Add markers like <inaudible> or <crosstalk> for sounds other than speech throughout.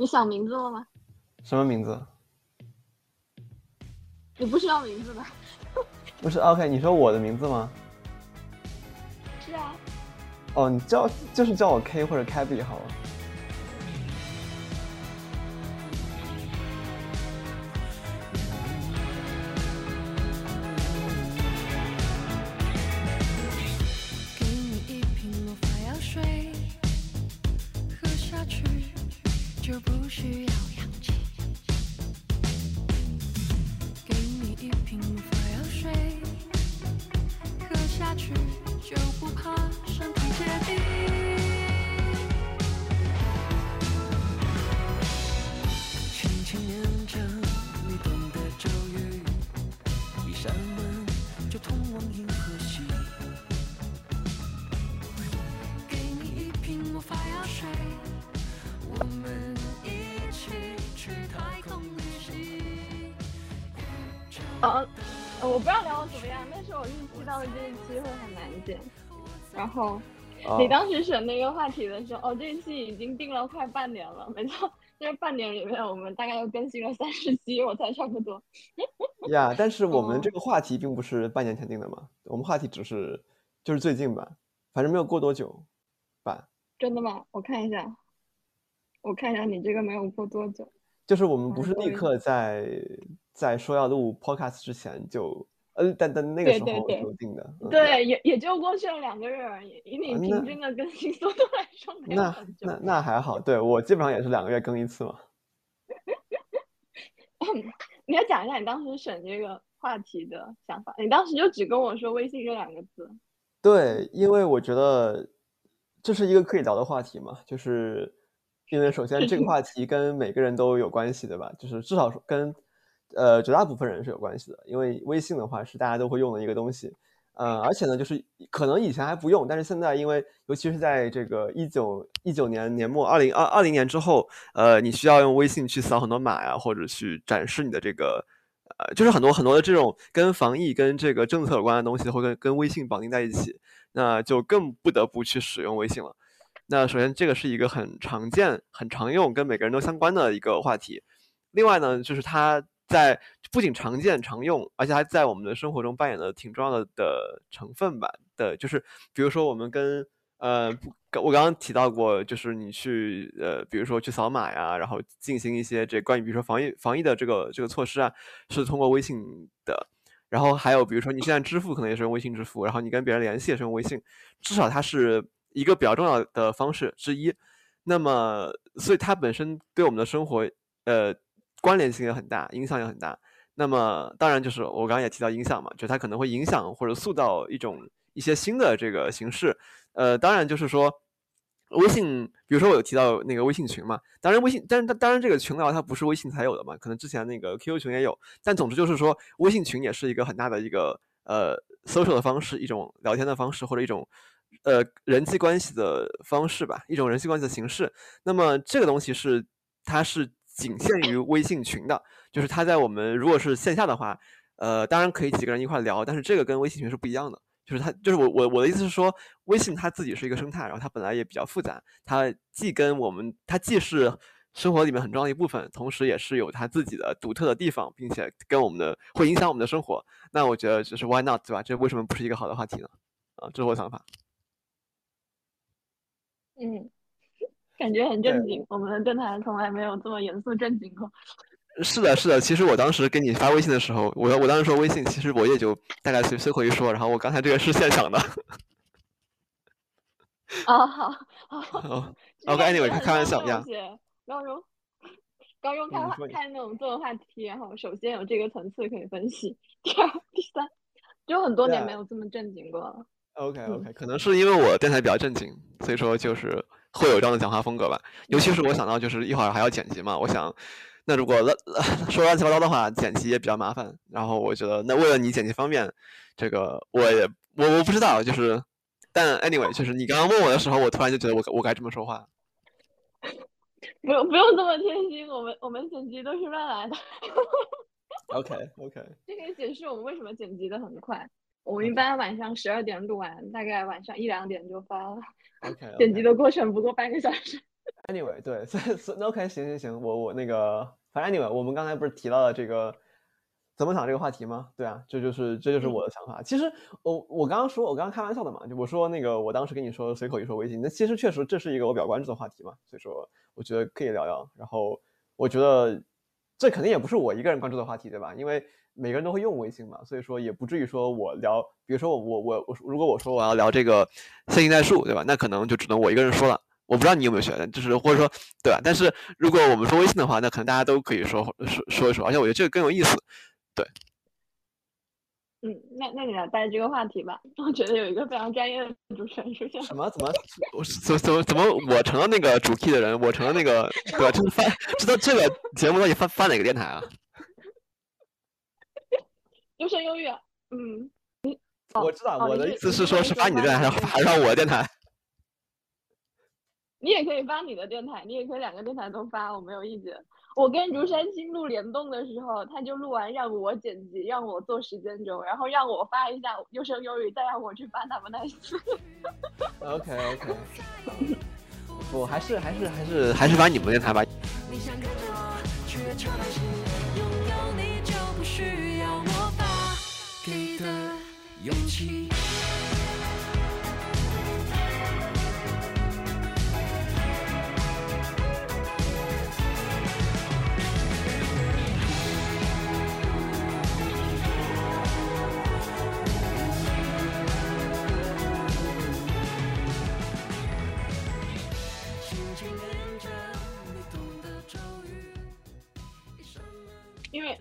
你想名字了吗？什么名字？你不需要名字的。<laughs> 不是，OK，你说我的名字吗？是啊。哦，你叫就是叫我 K 或者 Kaby 好了。选那个话题的时候，哦，这一期已经定了快半年了，没错，这半年里面我们大概又更新了三十期，我猜差不多。呀，但是我们这个话题并不是半年前定的嘛，我们话题只是就是最近吧，反正没有过多久吧。真的吗？我看一下，我看一下你这个没有过多久。就是我们不是立刻在在说要录 podcast 之前就，呃，但但那个时候就定的，对，也也就过去了两个月而已。以你平均的更新速度来说，那那那还好，对我基本上也是两个月更一次嘛。<laughs> 你要讲一下你当时选这个话题的想法。你当时就只跟我说微信这两个字。对，因为我觉得这是一个可以聊的话题嘛，就是。因为首先这个话题跟每个人都有关系，对吧？就是至少跟，呃，绝大部分人是有关系的。因为微信的话是大家都会用的一个东西，呃，而且呢，就是可能以前还不用，但是现在因为尤其是在这个一九一九年年末，二零二二零年之后，呃，你需要用微信去扫很多码呀，或者去展示你的这个，呃，就是很多很多的这种跟防疫、跟这个政策有关的东西，会跟跟微信绑定在一起，那就更不得不去使用微信了。那首先，这个是一个很常见、很常用、跟每个人都相关的一个话题。另外呢，就是它在不仅常见、常用，而且还在我们的生活中扮演了挺重要的的成分吧。的，就是比如说我们跟呃，我刚刚提到过，就是你去呃，比如说去扫码呀，然后进行一些这关于比如说防疫防疫的这个这个措施啊，是通过微信的。然后还有比如说你现在支付可能也是用微信支付，然后你跟别人联系也是用微信，至少它是。一个比较重要的方式之一，那么所以它本身对我们的生活，呃，关联性也很大，影响也很大。那么当然就是我刚刚也提到影响嘛，就它可能会影响或者塑造一种一些新的这个形式。呃，当然就是说，微信，比如说我有提到那个微信群嘛，当然微信，但是当然这个群聊它不是微信才有的嘛，可能之前那个 QQ 群也有。但总之就是说，微信群也是一个很大的一个呃 social 的方式，一种聊天的方式或者一种。呃，人际关系的方式吧，一种人际关系的形式。那么这个东西是，它是仅限于微信群的，就是它在我们如果是线下的话，呃，当然可以几个人一块聊，但是这个跟微信群是不一样的。就是它，就是我我我的意思是说，微信它自己是一个生态，然后它本来也比较复杂，它既跟我们，它既是生活里面很重要的一部分，同时也是有它自己的独特的地方，并且跟我们的会影响我们的生活。那我觉得就是 why not 对吧？这为什么不是一个好的话题呢？啊，这是我想法。嗯，感觉很正经。我们的电台从来没有这么严肃正经过。是的，是的。其实我当时给你发微信的时候，我我当时说微信，其实我也就大概随随口一说。然后我刚才这个是现场的。<laughs> 啊，好，好。OK，Anyway，开玩笑呀。高中，高中开开那种作文话题，然后首先有这个层次可以分析。第二、第三，就很多年没有这么正经过了。OK OK，可能是因为我电台比较正经，所以说就是会有这样的讲话风格吧。尤其是我想到就是一会儿还要剪辑嘛，我想那如果乱 <laughs> 说乱七八糟的话，剪辑也比较麻烦。然后我觉得那为了你剪辑方便，这个我也我我不知道，就是但 anyway，就是你刚刚问我的时候，我突然就觉得我我该这么说话。<laughs> 不用不用这么贴心，我们我们剪辑都是乱来的。<laughs> OK OK，这可以解释我们为什么剪辑的很快。我一般晚上十二点录完，大概晚上一两点就发了。OK，<laughs> 剪辑的过程不过半个小时。Anyway，对，所以所以 OK，行行行，我我那个，反正 Anyway，我们刚才不是提到了这个怎么想这个话题吗？对啊，这就是这就是我的想法。其实我我刚刚说，我刚刚开玩笑的嘛，就我说那个我当时跟你说随口一说微信，那其实确实这是一个我比较关注的话题嘛，所以说我觉得可以聊聊。然后我觉得这肯定也不是我一个人关注的话题，对吧？因为每个人都会用微信嘛，所以说也不至于说我聊，比如说我我我我如果我说我要聊这个线性代数，对吧？那可能就只能我一个人说了。我不知道你有没有学，就是或者说，对吧？但是如果我们说微信的话，那可能大家都可以说说说一说，而且我觉得这个更有意思，对。嗯，那那你来带这个话题吧。我觉得有一个非常专业的主持人出现。什么？怎么？我怎怎么怎么我成了那个主 key 的人？我成了那个对吧？这是发知道这个节目到底发发哪个电台啊？优声优育。嗯。你我知道，我的意思是说，是发你的电台，还是还是我的电台？你也可以发你的电台，你也可以两个电台都发，我没有意见。我跟竹山新录联动的时候，他就录完让我剪辑，让我做时间轴，然后让我发一下优声优育，再让我去发他们那次。OK OK，<laughs> 我还是还是还是还是发你们电台吧。给的勇气。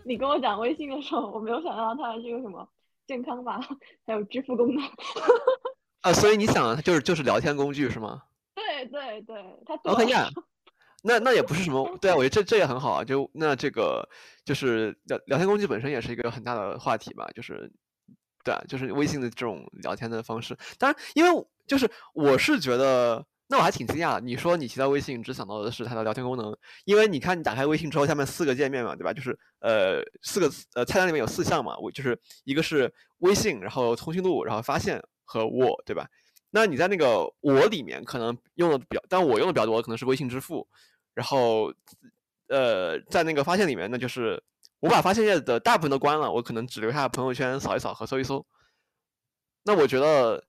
你跟我讲微信的时候，我没有想到它这个什么健康码，还有支付功能。啊，所以你想就是就是聊天工具是吗？对对对，它 OK 呀。那那也不是什么，对啊，我觉得这这也很好啊。就那这个就是聊聊天工具本身也是一个很大的话题吧，就是对啊，就是微信的这种聊天的方式。当然，因为就是我是觉得。那我还挺惊讶，你说你提到微信只想到的是它的聊天功能，因为你看你打开微信之后，下面四个界面嘛，对吧？就是呃四个呃菜单里面有四项嘛，我就是一个是微信，然后通讯录，然后发现和我，对吧？那你在那个我里面可能用的比较，但我用的比较多可能是微信支付，然后呃在那个发现里面，那就是我把发现页的大部分都关了，我可能只留下朋友圈扫一扫和搜一搜。那我觉得。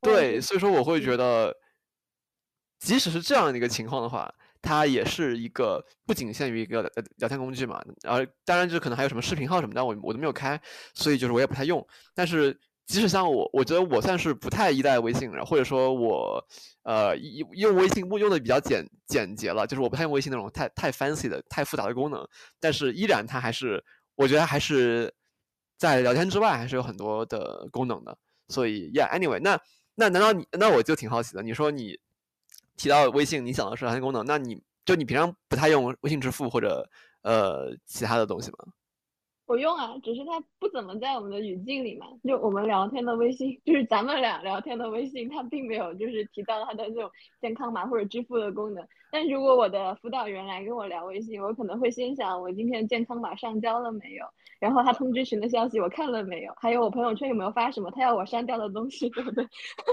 对，所以说我会觉得，即使是这样的一个情况的话，它也是一个不仅限于一个聊天工具嘛。然后当然就可能还有什么视频号什么的，我我都没有开，所以就是我也不太用。但是即使像我，我觉得我算是不太依赖微信，或者说我呃用微信用的比较简简洁了，就是我不太用微信那种太太 fancy 的太复杂的功能。但是依然它还是我觉得还是在聊天之外还是有很多的功能的。所以 yeah，anyway 那。那难道你？那我就挺好奇的。你说你提到微信，你想的是聊天功能，那你就你平常不太用微信支付或者呃其他的东西吗？我用啊，只是它不怎么在我们的语境里嘛。就我们聊天的微信，<laughs> 就是咱们俩聊天的微信，它并没有就是提到它的这种健康码或者支付的功能。但如果我的辅导员来跟我聊微信，我可能会心想我今天健康码上交了没有，然后他通知群的消息我看了没有，还有我朋友圈有没有发什么他要我删掉的东西，对不对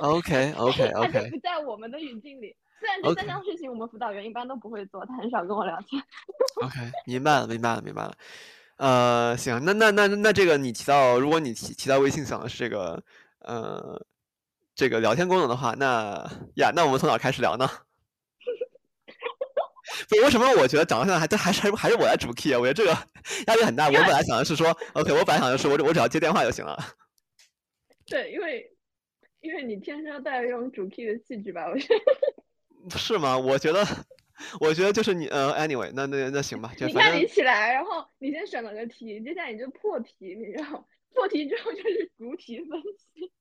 ？OK OK OK。它 <laughs> 就不在我们的语境里。虽然这三件事情我们辅导员一般都不会做，他很少跟我聊天。OK，明白了，明白了，明白了。呃，行，那那那那这个你提到，如果你提提到微信想的是这个，呃，这个聊天功能的话，那呀，那我们从哪开始聊呢？<laughs> 不，为什么我觉得讲到现在还还是还是我来主 key 啊？我觉得这个压力很大。我本来想的是说，OK，我本来想的是我我只要接电话就行了。<laughs> 对，因为因为你天生带有这种主 key 的气质吧？我觉得 <laughs> 是吗？我觉得。我觉得就是你，呃，anyway，那那那行吧。你看你起来，然后你先选了个题，接下来你就破题，你知道？破题之后就是主题分析。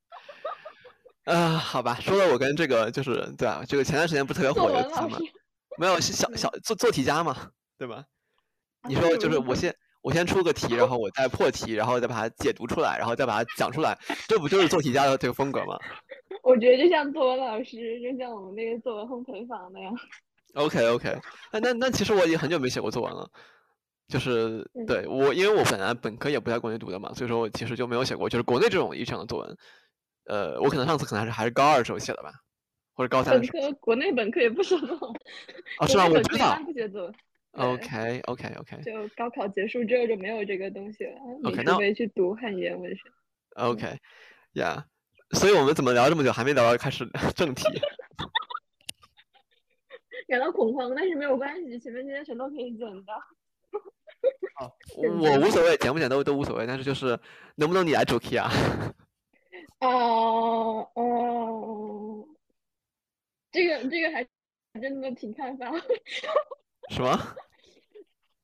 啊，好吧，说了我跟这个就是对啊，这个前段时间不是特别火的题吗？没有，小小做做题家嘛，对吧？你说就是我先我先出个题，然后我再破题，然后再把它解读出来，然后再把它讲出来，这不就是做题家的这个风格吗？我觉得就像作文老师，就像我们那个作文烘焙坊那样。OK OK，那那那其实我已经很久没写过作文了，就是对我，因为我本来本科也不在国内读的嘛，所以说我其实就没有写过，就是国内这种意义上的作文。呃，我可能上次可能还是还是高二时候写的吧。或者高三的时候本科国内本科也不写作文，哦，<laughs> 是吗？我知道。不写作文。OK OK OK。就高考结束之后就没有这个东西了。OK，那我去读汉语言文学。OK，Yeah。所以我们怎么聊这么久还没聊到开始 <laughs> 正题？<laughs> 感到恐慌，但是没有关系，前面这些全都可以剪的。哦，我无所谓，剪不剪都都无所谓，但是就是能不能你来主 key 啊？<laughs> 哦哦，这个这个还真的挺看发挥。<laughs> 什么？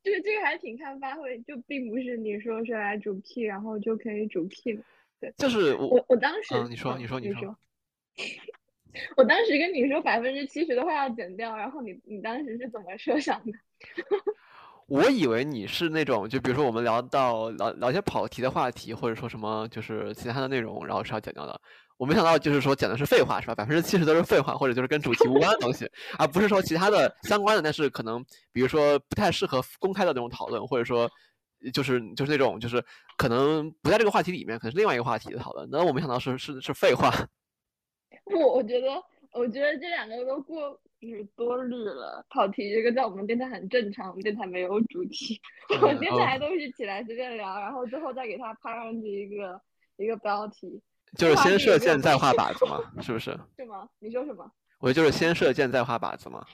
这个这个还挺看发挥，就并不是你说是来主 key，然后就可以主 key 对，就是我我当时，你说你说你说。<laughs> 我当时跟你说百分之七十的话要剪掉，然后你你当时是怎么设想的？<laughs> 我以为你是那种，就比如说我们聊到聊聊些跑题的话题，或者说什么就是其他的内容，然后是要剪掉的。我没想到就是说剪的是废话，是吧？百分之七十都是废话，或者就是跟主题无关的东西，而不是说其他的相关的，但是可能比如说不太适合公开的那种讨论，或者说就是就是那种就是可能不在这个话题里面，可能是另外一个话题的讨论。那我没想到是是是废话。<laughs> 我我觉得我觉得这两个都过。就是多虑了，跑题这个在我们电台很正常。我们电台没有主题，我们电台都是起来随便聊，然后最后再给他拍上去一个一个标题。就是先射箭再画 <laughs> 靶子嘛，是不是？是吗？你说什么？我就是先射箭再画靶子嘛。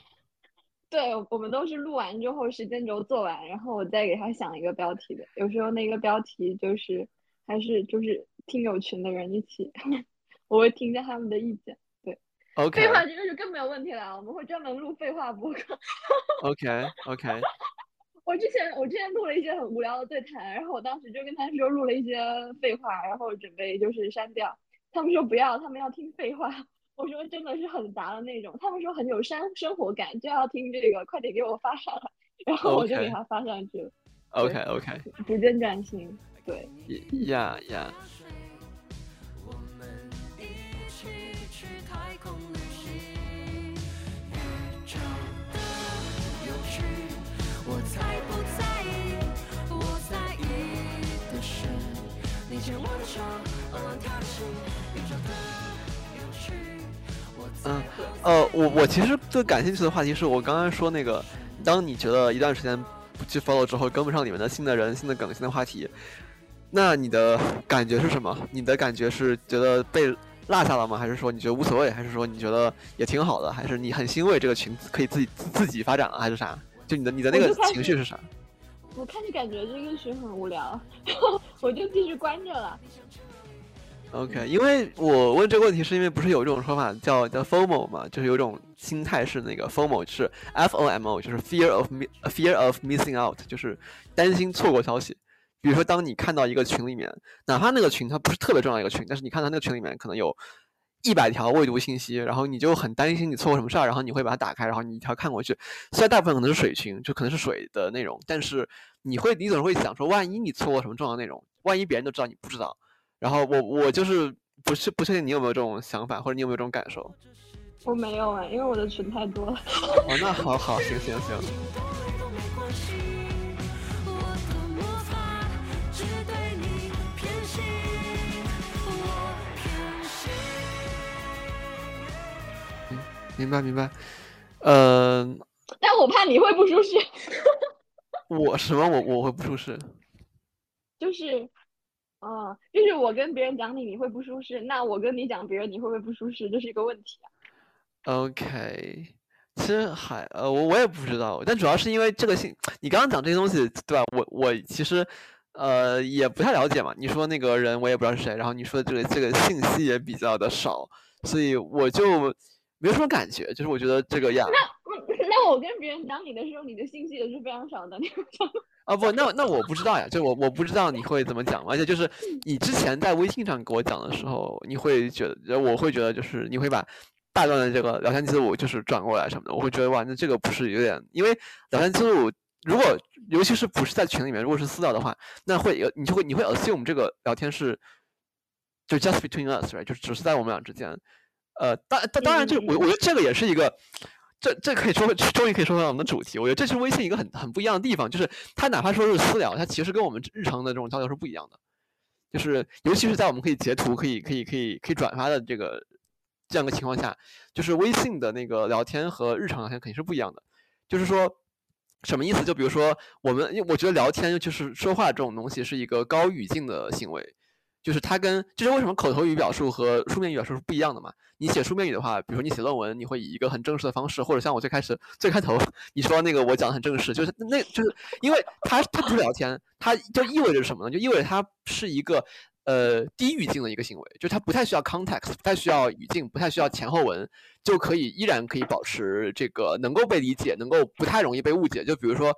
<laughs> 对，我们都是录完之后时间轴做完，然后我再给他想一个标题的。有时候那个标题就是还是就是听友群的人一起，我会听一下他们的意见。对，OK，废话这个就更没有问题了，我们会专门录废话播客。OK OK。<laughs> 我之前我之前录了一些很无聊的对谈，然后我当时就跟他说录了一些废话，然后准备就是删掉。他们说不要，他们要听废话。<laughs> 我说真的是很杂的那种，他们说很有生生活感，就要听这个，快点给我发上来。<laughs> 然后我就给他发上去了。OK OK。逐渐转型，对。嗯，呃，我我其实最感兴趣的话题是我刚刚说那个，当你觉得一段时间不去 follow 之后跟不上里面的新的人、新的梗、新的话题，那你的感觉是什么？你的感觉是觉得被落下了吗？还是说你觉得无所谓？还是说你觉得也挺好的？还是你很欣慰这个群可以自己自己发展了？还是啥？就你的你的那个情绪是啥？我看你感觉这个群很无聊，<laughs> 我就继续关着了。OK，因为我问这个问题，是因为不是有一种说法叫叫 FOMO 嘛，就是有一种心态是那个 FOMO 是 F O M O，就是 Fear of Fear of Missing Out，就是担心错过消息。比如说，当你看到一个群里面，哪怕那个群它不是特别重要一个群，但是你看到那个群里面可能有一百条未读信息，然后你就很担心你错过什么事儿，然后你会把它打开，然后你一条看过去。虽然大部分可能是水群，就可能是水的内容，但是你会你总是会想说，万一你错过什么重要内容，万一别人都知道你不知道。然后我我就是不是不确定你有没有这种想法，或者你有没有这种感受？我没有啊，因为我的群太多了。哦，那好好行行行。明白明白。嗯。但我怕你会不舒适。<laughs> 我什么？我我会不舒适？就是。哦，就是我跟别人讲你，你会不舒适；那我跟你讲别人，你会不会不舒适？这是一个问题啊。OK，其实还呃，我我也不知道，但主要是因为这个信，你刚刚讲这些东西，对吧？我我其实呃也不太了解嘛。你说那个人我也不知道是谁，然后你说的这个这个信息也比较的少，所以我就没有什么感觉。就是我觉得这个样。那那我跟别人讲你的时候，你的信息也是非常少的，你 <laughs> 啊不，那那我不知道呀，就我我不知道你会怎么讲，而且就是你之前在微信上给我讲的时候，你会觉得我会觉得就是你会把大段的这个聊天记录就是转过来什么的，我会觉得哇，那这个不是有点，因为聊天记录如果尤其是不是在群里面，如果是私聊的话，那会有你就会你会 assume 这个聊天是就 just between us，right，就只是在我们俩之间，呃，当当当然这我我觉得这个也是一个。这这可以说，终于可以说到我们的主题。我觉得这是微信一个很很不一样的地方，就是它哪怕说是私聊，它其实跟我们日常的这种交流是不一样的。就是尤其是在我们可以截图、可以可以可以可以转发的这个这样的情况下，就是微信的那个聊天和日常聊天肯定是不一样的。就是说，什么意思？就比如说，我们，我觉得聊天就是说话这种东西是一个高语境的行为。就是它跟，就是为什么口头语表述和书面语表述是不一样的嘛？你写书面语的话，比如说你写论文，你会以一个很正式的方式，或者像我最开始最开头你说那个我讲的很正式，就是那就是因为它它不是聊天，它就意味着什么呢？就意味着它是一个呃低语境的一个行为，就它不太需要 context，不太需要语境，不太需要前后文，就可以依然可以保持这个能够被理解，能够不太容易被误解。就比如说。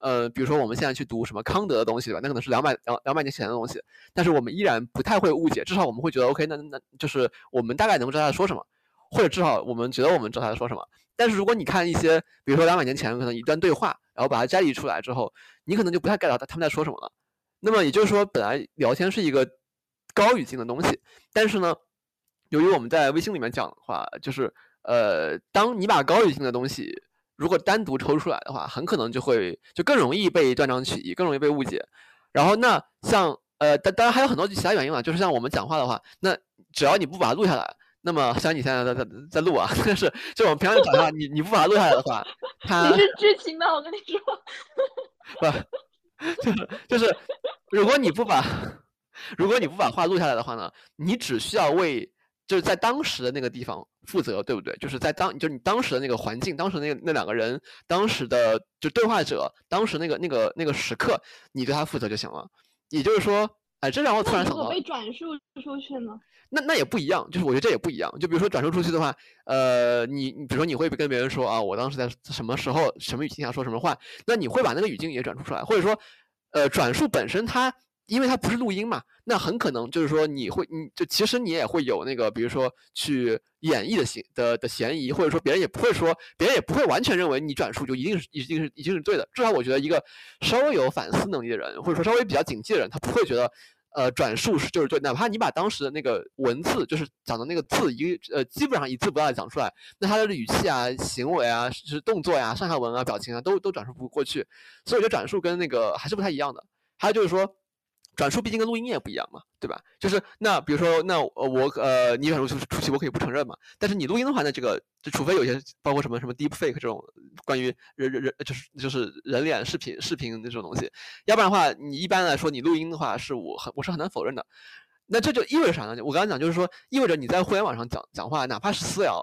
呃，比如说我们现在去读什么康德的东西吧，那可能是两百两两百年前的东西，但是我们依然不太会误解，至少我们会觉得 OK，那那就是我们大概能知道他在说什么，或者至少我们觉得我们知道他在说什么。但是如果你看一些，比如说两百年前可能一段对话，然后把它摘离出来之后，你可能就不太 get 到他们在说什么了。那么也就是说，本来聊天是一个高语境的东西，但是呢，由于我们在微信里面讲的话，就是呃，当你把高语境的东西。如果单独抽出来的话，很可能就会就更容易被断章取义，更容易被误解。然后那像呃，当当然还有很多其他原因嘛，就是像我们讲话的话，那只要你不把它录下来，那么像你现在在在在录啊，<laughs> 但是就我们平常讲话，你你不把它录下来的话，它你是知情的，我跟你说，不，就 <laughs> 是就是，如果你不把 <laughs> 如果你不把话录下来的话呢，你只需要为。就是在当时的那个地方负责，对不对？就是在当，就是你当时的那个环境，当时那那两个人，当时的就对话者，当时那个那个那个时刻，你对他负责就行了。也就是说，哎，这让我突然想到，被转述出去呢？那那也不一样，就是我觉得这也不一样。就比如说转述出去的话，呃，你你比如说你会跟别人说啊，我当时在什么时候、什么语境下说什么话，那你会把那个语境也转述出来，或者说，呃，转述本身它。因为它不是录音嘛，那很可能就是说你会，你就其实你也会有那个，比如说去演绎的嫌的的嫌疑，或者说别人也不会说，别人也不会完全认为你转述就一定是一定是一定是对的。至少我觉得一个稍微有反思能力的人，或者说稍微比较警惕的人，他不会觉得，呃，转述是就是对，哪怕你把当时的那个文字，就是讲的那个字一呃基本上一字不落的讲出来，那他的语气啊、行为啊、是动作呀、上下文啊、表情啊，都都转述不过去。所以我觉得转述跟那个还是不太一样的。还有就是说。转述毕竟跟录音也不一样嘛，对吧？就是那比如说，那我呃，你转述出出去，我可以不承认嘛。但是你录音的话，那这个就除非有些包括什么什么 deep fake 这种关于人人人就是就是人脸视频视频那种东西，要不然的话，你一般来说你录音的话，是我很我是很难否认的。那这就意味着啥呢？我刚刚讲就是说，意味着你在互联网上讲讲话，哪怕是私聊，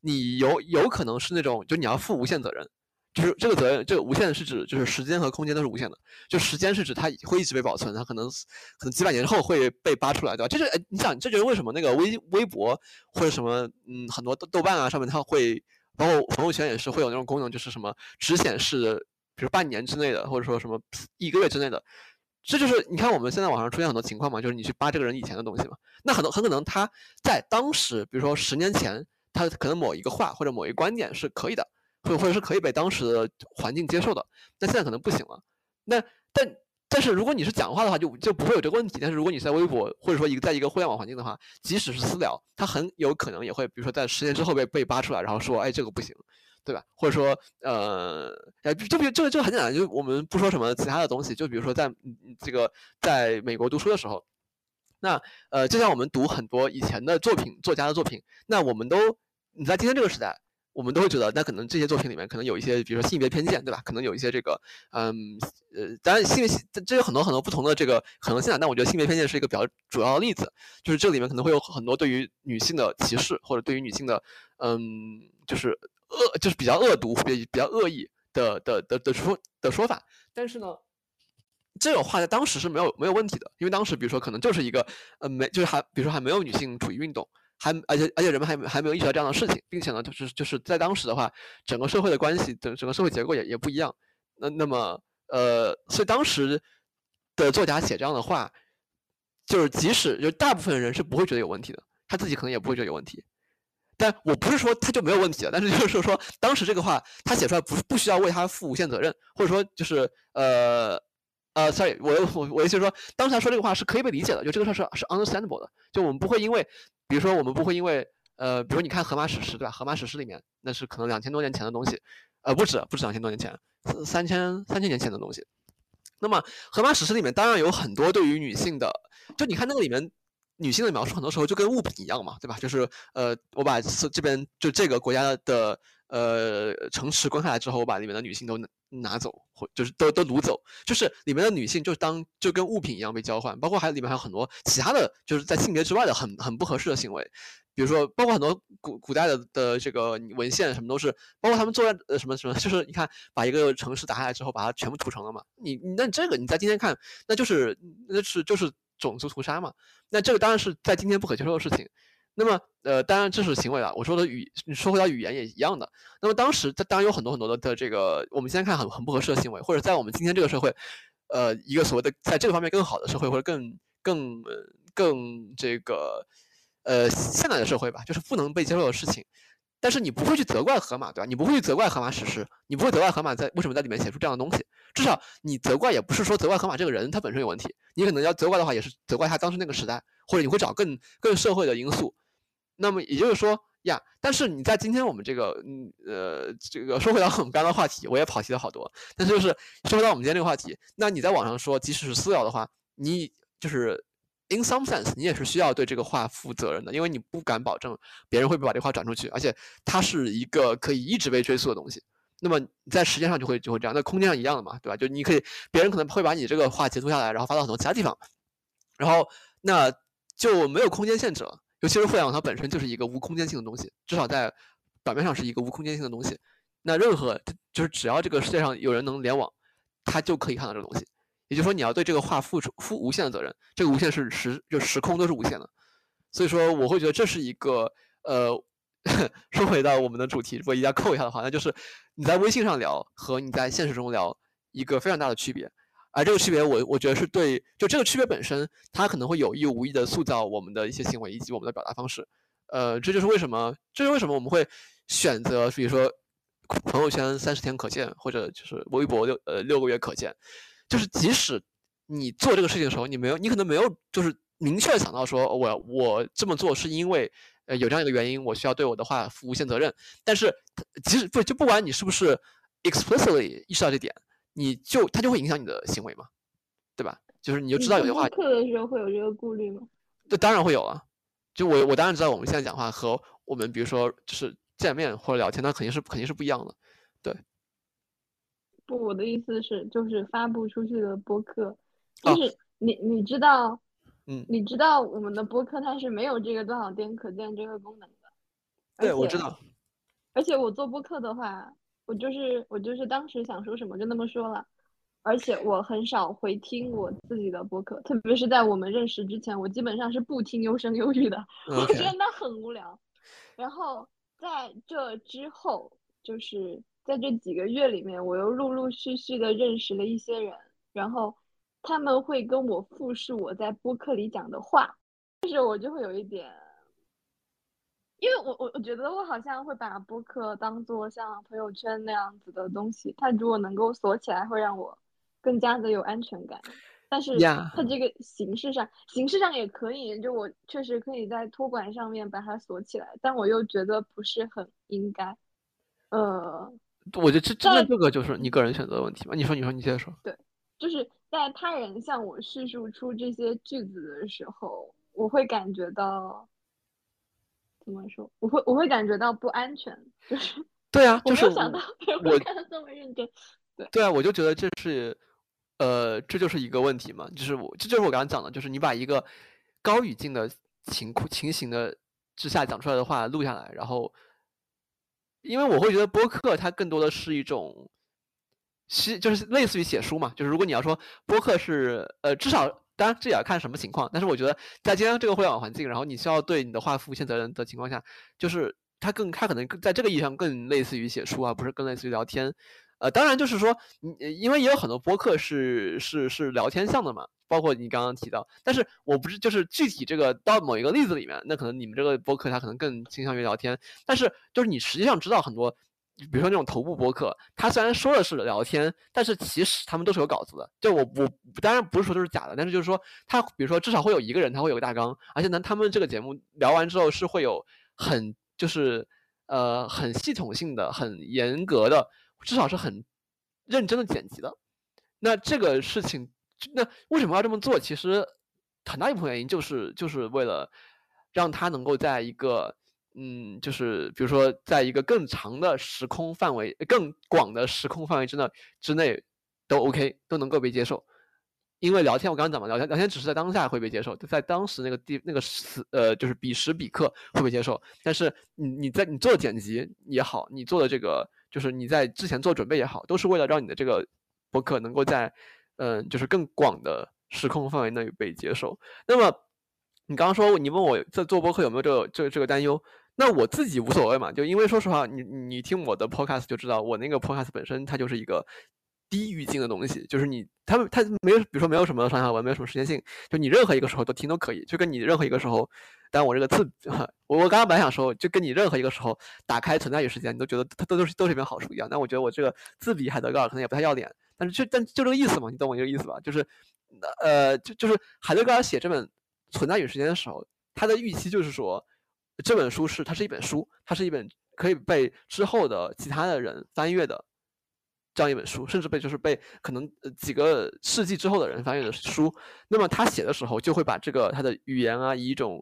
你有有可能是那种就你要负无限责任。就是这个责任，这个无限是指就是时间和空间都是无限的。就时间是指它会一直被保存，它可能可能几百年后会被扒出来，对吧？这就哎，你想，这就是为什么那个微微博或者什么嗯很多豆豆瓣啊上面它会，包括朋友圈也是会有那种功能，就是什么只显示比如半年之内的，或者说什么一个月之内的。这就是你看我们现在网上出现很多情况嘛，就是你去扒这个人以前的东西嘛，那很多很可能他在当时，比如说十年前，他可能某一个话或者某一个观点是可以的。或或者是可以被当时的环境接受的，那现在可能不行了。那但但是如果你是讲话的话，就就不会有这个问题。但是如果你在微博或者说一个在一个互联网环境的话，即使是私聊，它很有可能也会，比如说在十年之后被被扒出来，然后说，哎，这个不行，对吧？或者说，呃，就比这个这个很简单，就我们不说什么其他的东西，就比如说在这个在美国读书的时候，那呃，就像我们读很多以前的作品，作家的作品，那我们都你在今天这个时代。我们都会觉得，那可能这些作品里面可能有一些，比如说性别偏见，对吧？可能有一些这个，嗯，呃，当然性别这有很多很多不同的这个可能性啊。但我觉得性别偏见是一个比较主要的例子，就是这里面可能会有很多对于女性的歧视，或者对于女性的，嗯，就是恶，就是比较恶毒、比比较恶意的的的的说的说法。但是呢，这种话在当时是没有没有问题的，因为当时比如说可能就是一个，呃，没就是还比如说还没有女性主义运动。还而且而且人们还还没有意识到这样的事情，并且呢，就是就是在当时的话，整个社会的关系，整整个社会结构也也不一样。那那么呃，所以当时的作家写这样的话，就是即使就大部分人是不会觉得有问题的，他自己可能也不会觉得有问题。但我不是说他就没有问题了，但是就是说当时这个话他写出来不不需要为他负无限责任，或者说就是呃。呃，sorry，我我我意思是说，当时他说这个话是可以被理解的，就这个事儿是是 understandable 的，就我们不会因为，比如说我们不会因为，呃，比如你看《荷马史诗》对吧？《荷马史诗》里面那是可能两千多年前的东西，呃，不止不止两千多年前，三千三千年前的东西。那么《荷马史诗》里面当然有很多对于女性的，就你看那个里面女性的描述很多时候就跟物品一样嘛，对吧？就是呃，我把这边就这个国家的呃城池关下来之后，我把里面的女性都拿走，或就是都都掳走，就是里面的女性就当就跟物品一样被交换，包括还有里面还有很多其他的就是在性别之外的很很不合适的行为。比如说，包括很多古古代的的这个文献什么都是，包括他们做呃什么什么，就是你看把一个城市打下来之后，把它全部屠城了嘛。你那这个你在今天看，那就是那是就是种族屠杀嘛。那这个当然是在今天不可接受的事情。那么呃，当然这是行为了。我说的语，你说回到语言也一样的。那么当时当然有很多很多的的这个，我们现在看很很不合适的行为，或者在我们今天这个社会，呃，一个所谓的在这个方面更好的社会，或者更更更这个。呃，现代的社会吧，就是不能被接受的事情，但是你不会去责怪河马，对吧？你不会去责怪河马史诗，你不会责怪河马在为什么在里面写出这样的东西。至少你责怪也不是说责怪河马这个人他本身有问题，你可能要责怪的话，也是责怪他当时那个时代，或者你会找更更社会的因素。那么也就是说呀，但是你在今天我们这个，嗯呃，这个说回到我们刚刚的话题，我也跑题了好多。但是就是说回到我们今天这个话题，那你在网上说，即使是私聊的话，你就是。In some sense，你也是需要对这个话负责任的，因为你不敢保证别人会不会把这话转出去，而且它是一个可以一直被追溯的东西。那么在时间上就会就会这样，在空间上一样的嘛，对吧？就你可以，别人可能会把你这个话截图下来，然后发到很多其他地方，然后那就没有空间限制了。尤其是互联网，它本身就是一个无空间性的东西，至少在表面上是一个无空间性的东西。那任何就是只要这个世界上有人能联网，他就可以看到这个东西。也就是说，你要对这个话付出负无限的责任，这个无限是时就时空都是无限的，所以说我会觉得这是一个呃，<laughs> 说回到我们的主题，如果一定要扣一下的话，那就是你在微信上聊和你在现实中聊一个非常大的区别，而这个区别我我觉得是对，就这个区别本身，它可能会有意无意的塑造我们的一些行为以及我们的表达方式，呃，这就是为什么，这是为什么我们会选择，比如说朋友圈三十天可见，或者就是微博六呃六个月可见。就是即使你做这个事情的时候，你没有，你可能没有，就是明确想到说，我我这么做是因为，呃，有这样一个原因，我需要对我的话负无限责任。但是，即使不就不管你是不是 explicitly 意识到这点，你就它就会影响你的行为嘛，对吧？就是你就知道有些话。课的时候会有这个顾虑吗？这当然会有啊。就我我当然知道，我们现在讲话和我们比如说就是见面或者聊天，那肯定是肯定是不一样的，对。不，我的意思是，就是发布出去的播客，就是你你知道，嗯，你知道我们的播客它是没有这个多少天可见这个功能的。对，我知道。而且我做播客的话，我就是我就是当时想说什么就那么说了，而且我很少回听我自己的播客，特别是在我们认识之前，我基本上是不听优声优语的，<laughs> 我觉得那很无聊。然后在这之后，就是。在这几个月里面，我又陆陆续续的认识了一些人，然后他们会跟我复述我在播客里讲的话，但是我就会有一点，因为我我我觉得我好像会把播客当做像朋友圈那样子的东西，它如果能够锁起来，会让我更加的有安全感。但是它这个形式上，形式上也可以，就我确实可以在托管上面把它锁起来，但我又觉得不是很应该，呃。我觉得这真的这个就是你个人选择的问题吧。你说，你说，你接着说。对，就是在他人向我叙述出这些句子的时候，我会感觉到怎么说？我会我会感觉到不安全。就是 <laughs> 对啊，就是我没有想到别人会看的这么认真。对对啊，我就觉得这是呃，这就是一个问题嘛。就是我这就是我刚刚讲的，就是你把一个高语境的情况情形的之下讲出来的话录下来，然后。因为我会觉得播客它更多的是一种，写就是类似于写书嘛。就是如果你要说播客是呃，至少当然这也要看什么情况。但是我觉得在今天这个互联网环境，然后你需要对你的话负无限责任的情况下，就是它更它可能在这个意义上更类似于写书啊，不是更类似于聊天。呃，当然就是说，因为也有很多播客是是是聊天向的嘛。包括你刚刚提到，但是我不是就是具体这个到某一个例子里面，那可能你们这个播客它可能更倾向于聊天，但是就是你实际上知道很多，比如说那种头部播客，它虽然说的是聊天，但是其实他们都是有稿子的。就我我当然不是说都是假的，但是就是说他比如说至少会有一个人他会有个大纲，而且呢他们这个节目聊完之后是会有很就是呃很系统性的、很严格的，至少是很认真的剪辑的。那这个事情。那为什么要这么做？其实很大一部分原因就是就是为了让他能够在一个嗯，就是比如说在一个更长的时空范围、更广的时空范围之内之内都 OK，都能够被接受。因为聊天，我刚刚讲嘛，聊天聊天只是在当下会被接受，在当时那个地那个时呃，就是彼时彼刻会被接受。但是你你在你做剪辑也好，你做的这个就是你在之前做准备也好，都是为了让你的这个博客能够在嗯，就是更广的时空范围内被接受。那么你刚刚说你问我在做博客有没有这个这个这个担忧？那我自己无所谓嘛，就因为说实话，你你听我的 podcast 就知道，我那个 podcast 本身它就是一个。低语境的东西，就是你，他们他没有，比如说没有什么上下文，没有什么时间性，就你任何一个时候都听都可以，就跟你任何一个时候，但我这个字，<laughs> 我我刚刚本来想说，就跟你任何一个时候打开存在与时间，你都觉得它都都是都是一本好书一样。但我觉得我这个字比海德格尔可能也不太要脸，但是就但就这个意思嘛，你懂我这个意思吧？就是，呃，就就是海德格尔写这本《存在与时间》的时候，他的预期就是说，这本书是它是一本书，它是一本可以被之后的其他的人翻阅的。这样一本书，甚至被就是被可能几个世纪之后的人翻阅的书，那么他写的时候就会把这个他的语言啊，以一种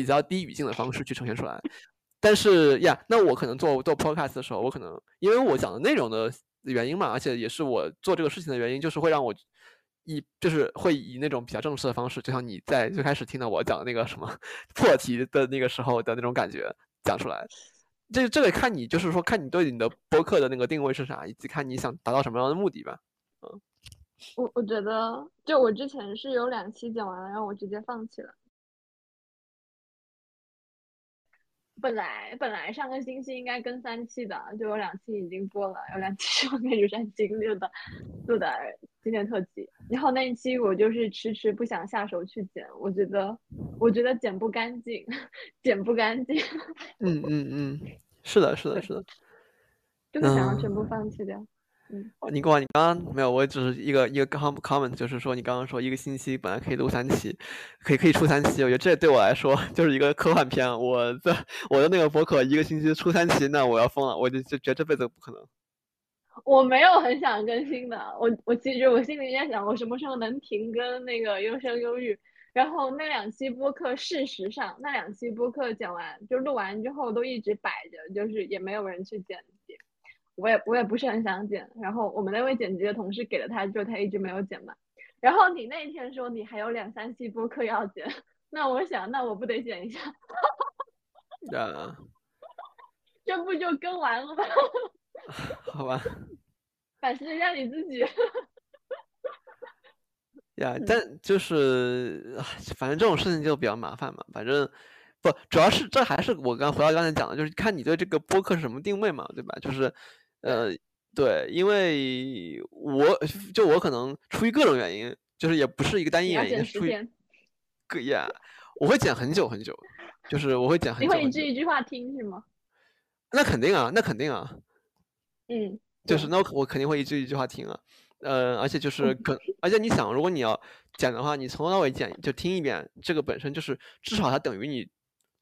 比较低语境的方式去呈现出来。但是呀，那我可能做做 podcast 的时候，我可能因为我讲的内容的原因嘛，而且也是我做这个事情的原因，就是会让我以就是会以那种比较正式的方式，就像你在最开始听到我讲的那个什么破题的那个时候的那种感觉讲出来。这这得看你，就是说看你对你的播客的那个定位是啥，以及看你想达到什么样的目的吧。嗯，我我觉得，就我之前是有两期讲完了，然后我直接放弃了。本来本来上个星期应该更三期的，就有两期已经播了，有两期 <laughs> 是后面就山经历的录的今天特辑。然后那一期我就是迟迟不想下手去剪，我觉得我觉得剪不干净，剪不干净。嗯嗯嗯，是的，是的，是的，<laughs> 就是想要全部放弃掉。嗯，你跟我，你刚刚没有，我只是一个一个 com comment，就是说你刚刚说一个星期本来可以录三期，可以可以出三期，我觉得这对我来说 <laughs> 就是一个科幻片。我的我的那个博客一个星期出三期，那我要疯了，我就就觉得这辈子不可能。<laughs> 我没有很想更新的，我我其实我心里在想，我什么时候能停更那个优生优育？然后那两期播客，事实上那两期播客讲完就录完之后都一直摆着，就是也没有人去剪。我也我也不是很想剪，然后我们那位剪辑的同事给了他之后，他一直没有剪嘛。然后你那天说你还有两三期播客要剪，那我想那我不得剪一下？<laughs> 啊，这不就更完了吗？<laughs> 好吧，反思一下你自己。<laughs> 呀，但就是反正这种事情就比较麻烦嘛，反正。不，主要是这还是我刚回到刚才讲的，就是看你对这个播客是什么定位嘛，对吧？就是，呃，对，因为我就我可能出于各种原因，就是也不是一个单一原因，出于各呀，我会剪很久很久，就是我会剪很久。你会一句一句话听是吗？那肯定啊，那肯定啊。嗯。就是那我我肯定会一句一句话听啊，呃，而且就是可，而且你想，如果你要剪的话，你从头到尾剪就听一遍，这个本身就是至少它等于你。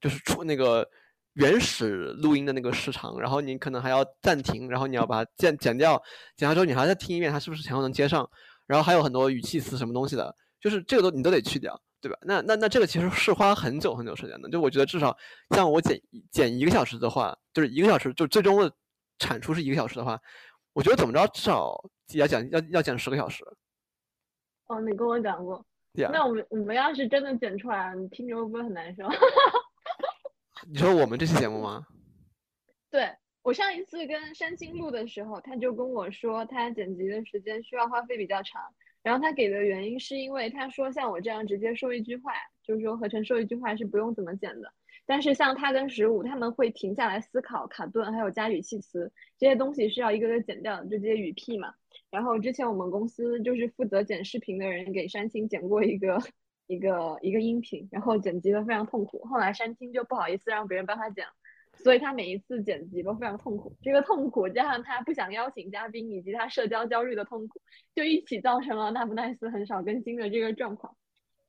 就是出那个原始录音的那个时长，然后你可能还要暂停，然后你要把它剪剪掉，剪掉之后你还要再听一遍，它是不是前后能接上，然后还有很多语气词什么东西的，就是这个都你都得去掉，对吧？那那那这个其实是花很久很久时间的，就我觉得至少像我剪剪一个小时的话，就是一个小时就最终的产出是一个小时的话，我觉得怎么着至少要剪要要剪十个小时。哦，你跟我讲过，那我们我们要是真的剪出来，你听着会不会很难受？<laughs> 你说我们这期节目吗？<laughs> 对我上一次跟山青录的时候，他就跟我说他剪辑的时间需要花费比较长，然后他给的原因是因为他说像我这样直接说一句话，就是说合成说一句话是不用怎么剪的，但是像他跟十五他们会停下来思考、卡顿，还有加语气词这些东西是要一个个剪掉的，就这些语屁嘛。然后之前我们公司就是负责剪视频的人给山青剪过一个。一个一个音频，然后剪辑的非常痛苦。后来山青就不好意思让别人帮他剪，所以他每一次剪辑都非常痛苦。这个痛苦加上他不想邀请嘉宾，以及他社交焦虑的痛苦，就一起造成了那不奈斯很少更新的这个状况。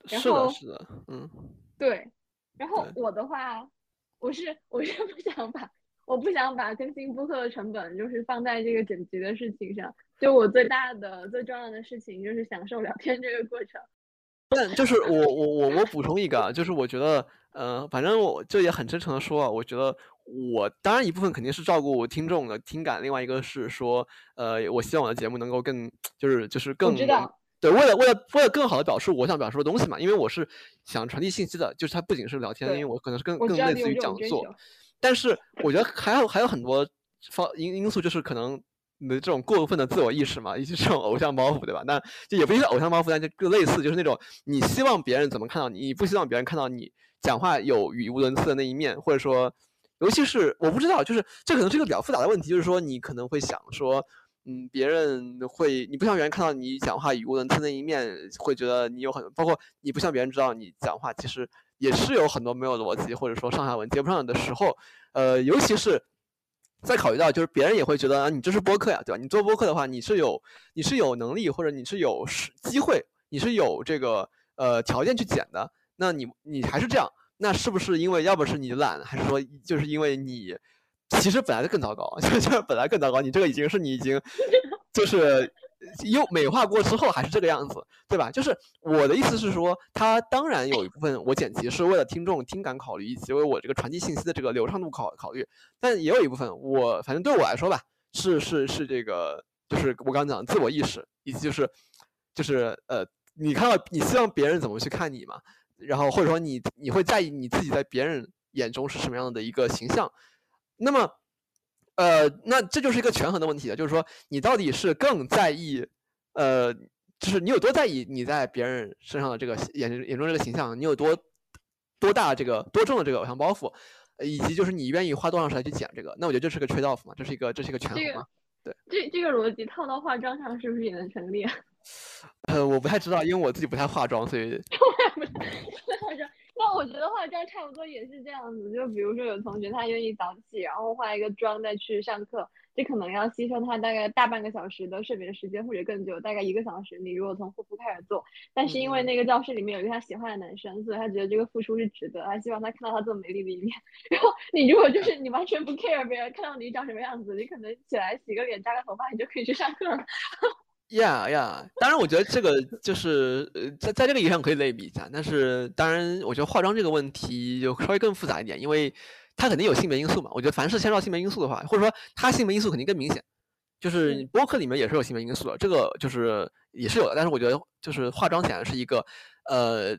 是的，是的，嗯，对。然后我的话，我是我是不想把我不想把更新播客的成本就是放在这个剪辑的事情上。就我最大的最重要的事情就是享受聊天这个过程。但就是我我我我补充一个，就是我觉得，呃，反正我这也很真诚的说，啊我觉得我当然一部分肯定是照顾听众的听感，另外一个是说，呃，我希望我的节目能够更就是就是更对，为了为了为了更好的表述我想表述的东西嘛，因为我是想传递信息的，就是它不仅是聊天，因为我可能是更更类似于讲座，但是我觉得还有还有很多方因因素，就是可能。你的这种过分的自我意识嘛，以及这种偶像包袱，对吧？那就也不是偶像包袱，但就更类似，就是那种你希望别人怎么看到你，你不希望别人看到你讲话有语无伦次的那一面，或者说，尤其是我不知道，就是这可能是一个比较复杂的问题，就是说你可能会想说，嗯，别人会你不想别人看到你讲话语无伦次那一面，会觉得你有很包括你不像别人知道你讲话其实也是有很多没有逻辑，或者说上下文接不上的时候，呃，尤其是。再考虑到，就是别人也会觉得啊，你这是播客呀，对吧？你做播客的话，你是有你是有能力或者你是有是机会，你是有这个呃条件去剪的。那你你还是这样，那是不是因为要不是你懒，还是说就是因为你 <laughs> 其实本来就更糟糕，<laughs> 就是本来更糟糕，你这个已经是你已经就是。又美化过之后还是这个样子，对吧？就是我的意思是说，它当然有一部分我剪辑是为了听众听感考虑，以及为我这个传递信息的这个流畅度考考虑。但也有一部分我反正对我来说吧，是是是这个，就是我刚刚讲的自我意识，以及就是就是呃，你看到你希望别人怎么去看你嘛？然后或者说你你会在意你自己在别人眼中是什么样的一个形象？那么。呃，那这就是一个权衡的问题了，就是说你到底是更在意，呃，就是你有多在意你在别人身上的这个眼眼中这个形象，你有多多大这个多重的这个偶像包袱，以及就是你愿意花多长时间去剪这个，那我觉得这是个 trade off 嘛，这是一个这是一个权衡嘛，对，这这个逻辑套到化妆上是不是也能成立？<laughs> 呃，我不太知道，因为我自己不太化妆，所以。<laughs> <laughs> 那我觉得化妆差不多也是这样子，就比如说有同学他愿意早起，然后化一个妆再去上课，这可能要牺牲他大概大半个小时的睡眠时间或者更久，大概一个小时。你如果从护肤开始做，但是因为那个教室里面有一个他喜欢的男生，所以他觉得这个付出是值得，他希望他看到他这么美丽的一面。<laughs> 然后你如果就是你完全不 care 别人看到你长什么样子，你可能起来洗个脸扎个头发，你就可以去上课了。<laughs> 呀呀，当然，我觉得这个就是呃，在在这个意义上可以类比一下。但是，当然，我觉得化妆这个问题就稍微更复杂一点，因为它肯定有性别因素嘛。我觉得凡是牵涉到性别因素的话，或者说它性别因素肯定更明显。就是播客里面也是有性别因素的，这个就是也是有的。但是我觉得就是化妆显然是一个呃，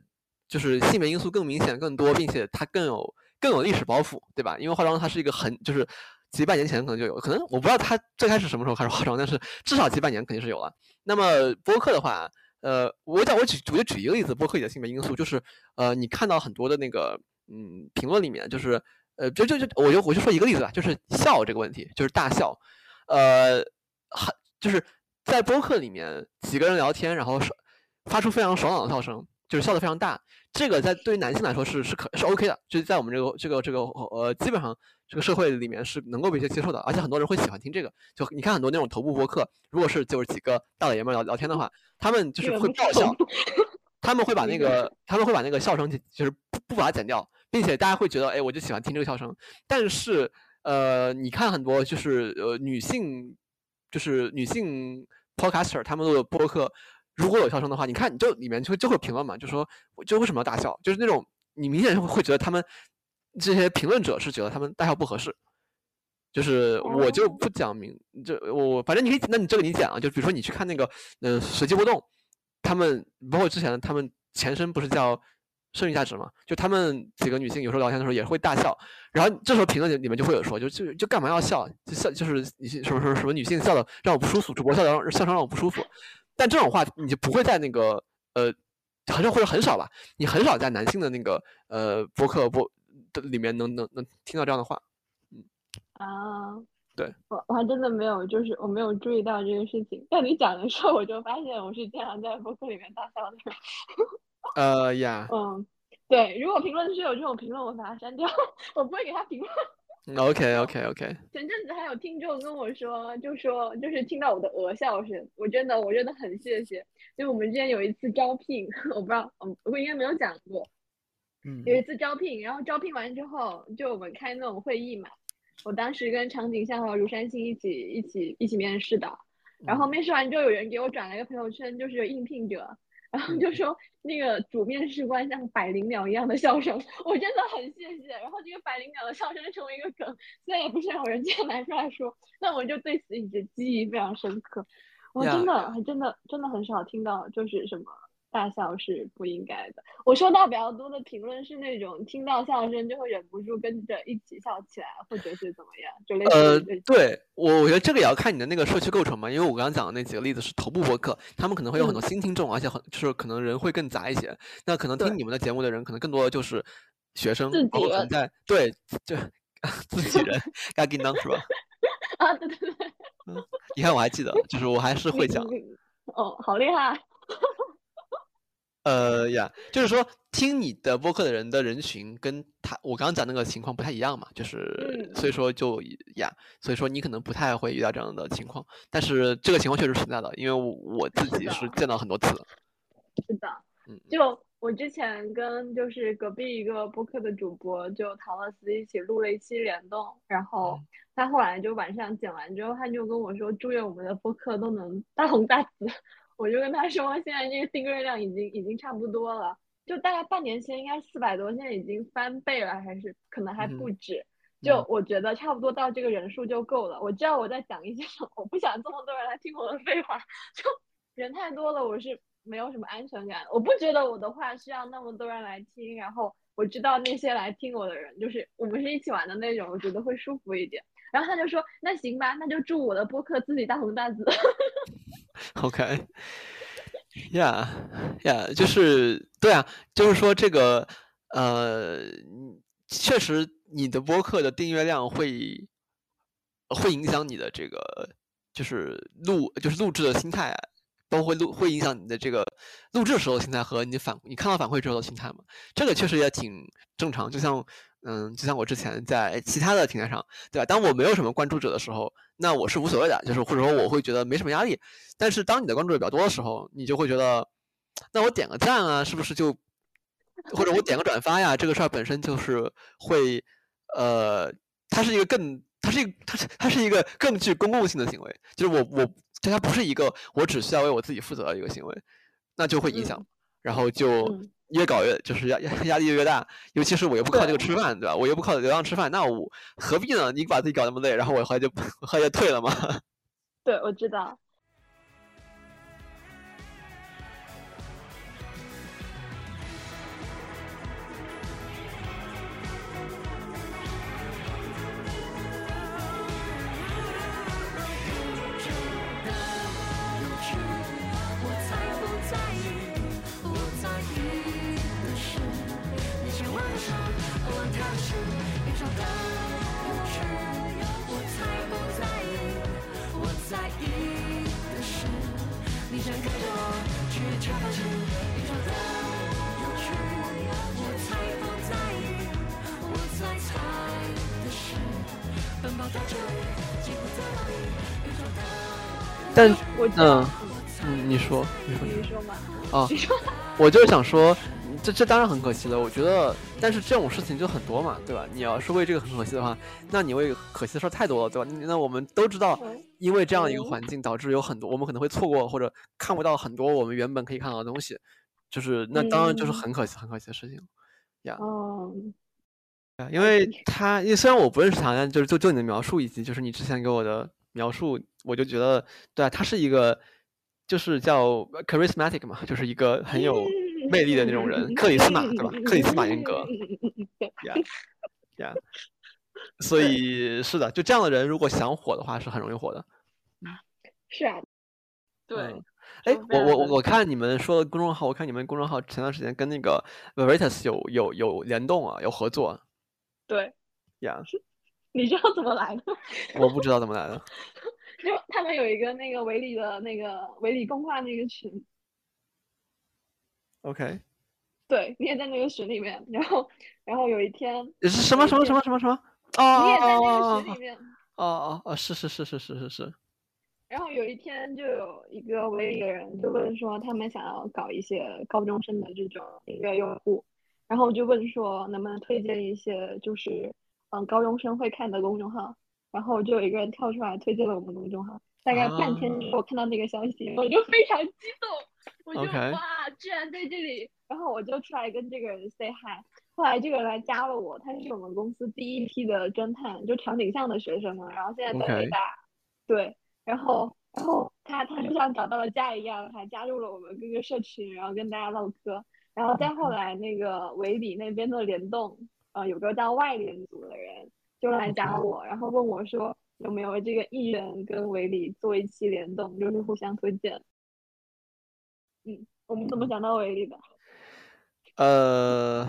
就是性别因素更明显、更多，并且它更有更有历史包袱，对吧？因为化妆它是一个很就是。几百年前可能就有，可能我不知道他最开始什么时候开始化妆，但是至少几百年肯定是有了。那么播客的话，呃，我讲我举我就举一个例子，播客里的性别因素就是，呃，你看到很多的那个嗯评论里面，就是呃就就就我就我就说一个例子吧，就是笑这个问题，就是大笑，呃，很就是在播客里面几个人聊天，然后发出非常爽朗的笑声，就是笑得非常大，这个在对于男性来说是是可是 OK 的，就是在我们这个这个这个呃基本上。这个社会里面是能够被接受的，而且很多人会喜欢听这个。就你看很多那种头部播客，如果是就是几个大老爷们聊聊天的话，他们就是会爆笑，<laughs> 他们会把那个他们会把那个笑声就是不不把它剪掉，并且大家会觉得，哎，我就喜欢听这个笑声。但是呃，你看很多就是呃女性就是女性 podcaster 他们录的播客，如果有笑声的话，你看你就里面就就会评论嘛，就说就为什么要大笑，就是那种你明显会会觉得他们。这些评论者是觉得他们大笑不合适，就是我就不讲明，就我反正你可以，那你这个你讲啊，就比如说你去看那个，呃，随机波动，他们包括之前他们前身不是叫剩余价值嘛，就他们几个女性有时候聊天的时候也会大笑，然后这时候评论里面就会有说，就就就干嘛要笑，就笑就是你什么什么什么女性笑的让我不舒服，主播笑的让笑声让我不舒服，但这种话你就不会在那个呃，很少或者很少吧，你很少在男性的那个呃博客播。里面能能能听到这样的话，嗯啊，对我我还真的没有，就是我没有注意到这个事情。但你讲的时候，我就发现我是经常在博客里面大笑的。<laughs> 呃呀，嗯，对，如果评论区有这种评论，我把它删掉，<laughs> 我不会给他评论。OK OK OK。前阵子还有听众跟我说，就说就是听到我的鹅笑声，我真的我真的很谢谢，因为我们之前有一次招聘，<laughs> 我不知道，嗯，我应该没有讲过。有一次招聘，然后招聘完之后，就我们开那种会议嘛。我当时跟长景象和如山星一起一起一起面试的。然后面试完之后，有人给我转了一个朋友圈，就是应聘者。然后就说那个主面试官像百灵鸟一样的笑声，<laughs> 我真的很谢谢。然后这个百灵鸟的笑声成为一个梗，虽然也不是有人经常拿出来说，但我就对此一直记忆非常深刻。我真的还真的真的很少听到就是什么。大笑是不应该的。我收到比较多的评论是那种听到笑声就会忍不住跟着一起笑起来，或者是怎么样，就类似。呃，对我，我觉得这个也要看你的那个社区构成嘛。因为我刚刚讲的那几个例子是头部播客，他们可能会有很多新听众，而且很就是可能人会更杂一些。那可能听你们的节目的人，可能更多的就是学生，包括存在对，就 <laughs> 自己人，<laughs> 该给当是吧？<laughs> 啊，对对对。嗯，你看我还记得，就是我还是会讲。哦，好厉害。呃呀，就是说听你的播客的人的人群跟他我刚刚讲那个情况不太一样嘛，就是所以说就呀，所以说你可能不太会遇到这样的情况，但是这个情况确实存在的，因为我自己是见到很多次。是的，嗯，就我之前跟就是隔壁一个播客的主播就陶乐斯一起录了一期联动，然后他后来就晚上剪完之后，他就跟我说，祝愿我们的播客都能 <laughs> 大红大紫。我就跟他说，现在这个订阅量已经已经差不多了，就大概半年前应该四百多，现在已经翻倍了，还是可能还不止。就我觉得差不多到这个人数就够了。我知道我在讲一些什么，我不想这么多人来听我的废话。就人太多了，我是没有什么安全感。我不觉得我的话需要那么多人来听，然后我知道那些来听我的人，就是我们是一起玩的那种，我觉得会舒服一点。然后他就说：“那行吧，那就祝我的播客自己大红大紫。<laughs> ” OK，Yeah，Yeah，就是对啊，就是说这个呃，确实你的播客的订阅量会会影响你的这个就是录就是录制的心态，包括录会影响你的这个录制时候的心态和你反你看到反馈之后的心态嘛，这个确实也挺正常，就像。嗯，就像我之前在其他的平台上，对吧？当我没有什么关注者的时候，那我是无所谓的，就是或者说我会觉得没什么压力。但是当你的关注者比较多的时候，你就会觉得，那我点个赞啊，是不是就，或者我点个转发呀？这个事儿本身就是会，呃，它是一个更，它是一个，它是它是一个更具公共性的行为，就是我我它不是一个我只需要为我自己负责的一个行为，那就会影响，然后就。越搞越就是压压压力越大，尤其是我又不靠这个吃饭，对吧？我又不靠流量吃饭，那我何必呢？你把自己搞那么累，然后我后来就 <laughs> 后来就退了嘛。<laughs> 对，我知道。但嗯嗯，你说你说你说嘛啊，<laughs> 我就是想说，这这当然很可惜了。我觉得，但是这种事情就很多嘛，对吧？你要是为这个很可惜的话，那你为可惜的事儿太多了，对吧？那我们都知道，因为这样一个环境，导致有很多我们可能会错过或者看不到很多我们原本可以看到的东西，就是那当然就是很可惜很可惜的事情呀。哦，因为他，因为虽然我不认识他，但就是就就你的描述以及就是你之前给我的。描述我就觉得，对啊，他是一个，就是叫 charismatic 嘛，就是一个很有魅力的那种人，克里斯玛对吧？克里斯玛严格，呀呀 <laughs> <laughs> 所以是的，就这样的人，如果想火的话，是很容易火的。是啊，对。哎，我我我看你们说的公众号，我看你们公众号前段时间跟那个 Veritas 有有有联动啊，有合作。对。呀。<laughs> 你知道怎么来的？<laughs> 我不知道怎么来的。<laughs> 就他们有一个那个维里的那个维里公话那个群。OK。对，你也在那个群里面，然后然后有一天。是什么什么什么什么什么？哦。你也在那个群里面。哦哦哦！是是是是是是是。然后有一天就有一个维里的人就问说，他们想要搞一些高中生的这种音乐用户，然后就问说能不能推荐一些就是。嗯，高中生会看的公众号，然后就有一个人跳出来推荐了我们公众号。大概半天之后看到那个消息，我就非常激动，我就哇，居然在这里，然后我就出来跟这个人 say hi。后来这个人来加了我，他是我们公司第一批的侦探，就场景项的学生嘛。然后现在在北大，对，然后然后他他就像找到了家一样，还加入了我们各个社群，然后跟大家唠嗑。然后再后来那个维里那边的联动，呃，有个叫外联组的人就来加我，然后问我说有没有这个艺人跟维里做一期联动，就是互相推荐。嗯，我们怎么想到维里的？呃。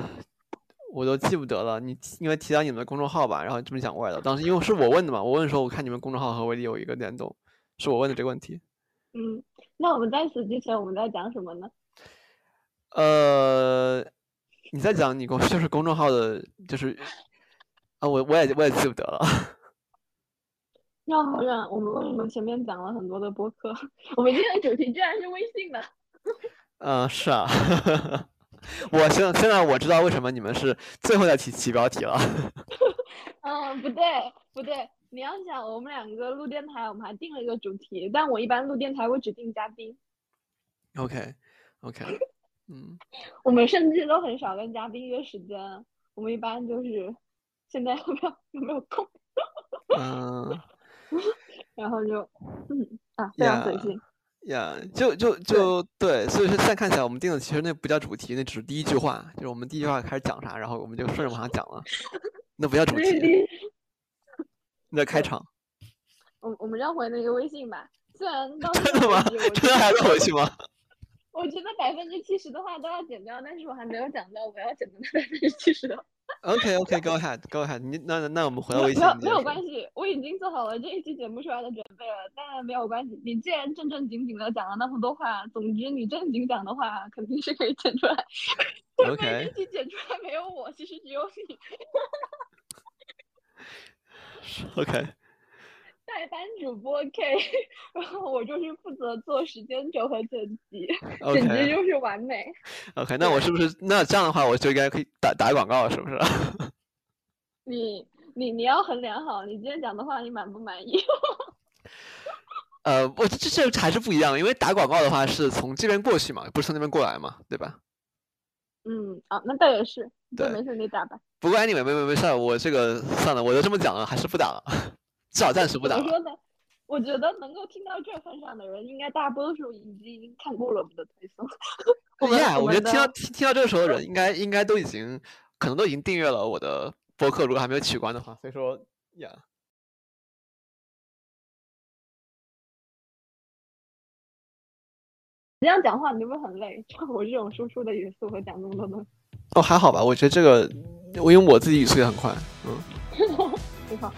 我都记不得了，你因为提到你们的公众号吧，然后这么讲过来的。当时因为是我问的嘛，我问说我看你们公众号和微利有一个联动，是我问的这个问题。嗯，那我们在此之前我们在讲什么呢？呃，你在讲你公 <laughs> 就是公众号的，就是啊，我我也我也记不得了。那好远，我们为什么前面讲了很多的播客？<laughs> 我们今天的主题居然是微信的。嗯，是啊。<laughs> 我现现在我知道为什么你们是最后再提起标题了。嗯，不对不对，你要想我们两个录电台，我们还定了一个主题，但我一般录电台我只定嘉宾。OK OK，嗯。我们甚至都很少跟嘉宾约时间，我们一般就是现在有没有有没有空？嗯。然后就嗯啊，非常随性。呀，就就就对，所以说现在看起来我们定的其实那不叫主题，那只是第一句话，就是我们第一句话开始讲啥，然后我们就顺着往下讲了，<laughs> 那不叫主题，那开场。我我们要回那个微信吧，虽然 <laughs> 真的吗？<laughs> 真的还要回去吗？我觉得百分之七十的话都要剪掉，但是我还没有讲到我要剪的那百分之七十的。OK OK，Go <laughs> ahead，Go ahead，你那那我们回到微信。没有没有关系，我已经做好了这一期节目出来的准备了，但没有关系。你既然正正经经的讲了那么多话，总之你正经讲的话肯定是可以剪出来。OK。<laughs> 这期剪出来没有我，其实只有你。<laughs> OK。代班主播 K，然后我就是负责做时间轴和剪辑，简直就是完美。OK，那我是不是那这样的话，我就应该可以打打广告，是不是？<laughs> 你你你要衡量好，你今天讲的话，你满不满意？<laughs> 呃，我这这还是不一样，因为打广告的话是从这边过去嘛，不是从那边过来嘛，对吧？嗯，啊，那倒也是。对，没事，你打吧。不过 anyway，没没没事，我这个算了，我都这么讲了，还是不打了。至少暂时不打。我说呢，我觉得能够听到这份上的人，应该大多数已经看过了我们的推送。<laughs> Yeah，<laughs> 我觉得听到听听到这个时候的人，应该应该都已经可能都已经订阅了我的播客，如果还没有取关的话。所以说，Yeah。这样讲话你会不会很累？像 <laughs> 我这种输出的语速和讲那么多东西。哦，还好吧，我觉得这个，我因为我自己语速也很快，嗯。你好。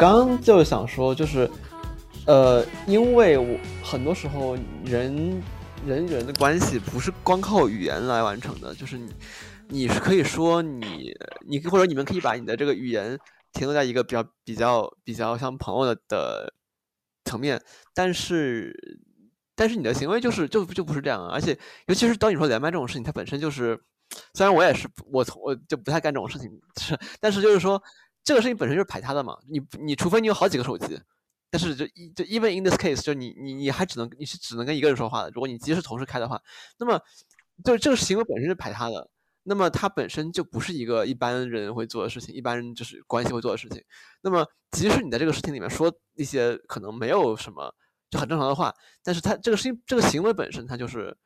刚刚就想说，就是，呃，因为我很多时候人人与人的关系不是光靠语言来完成的，就是你你是可以说你你或者你们可以把你的这个语言停留在一个比较比较比较像朋友的的层面，但是但是你的行为就是就就不是这样啊，而且尤其是当你说连麦这种事情，它本身就是，虽然我也是我从我就不太干这种事情，是但是就是说。这个事情本身就是排他的嘛，你你除非你有好几个手机，但是就就 even in this case，就你你你还只能你是只能跟一个人说话的。如果你即使同时开的话，那么就这个行为本身是排他的，那么它本身就不是一个一般人会做的事情，一般人就是关系会做的事情。那么即使你在这个事情里面说一些可能没有什么就很正常的话，但是它这个事情这个行为本身它就是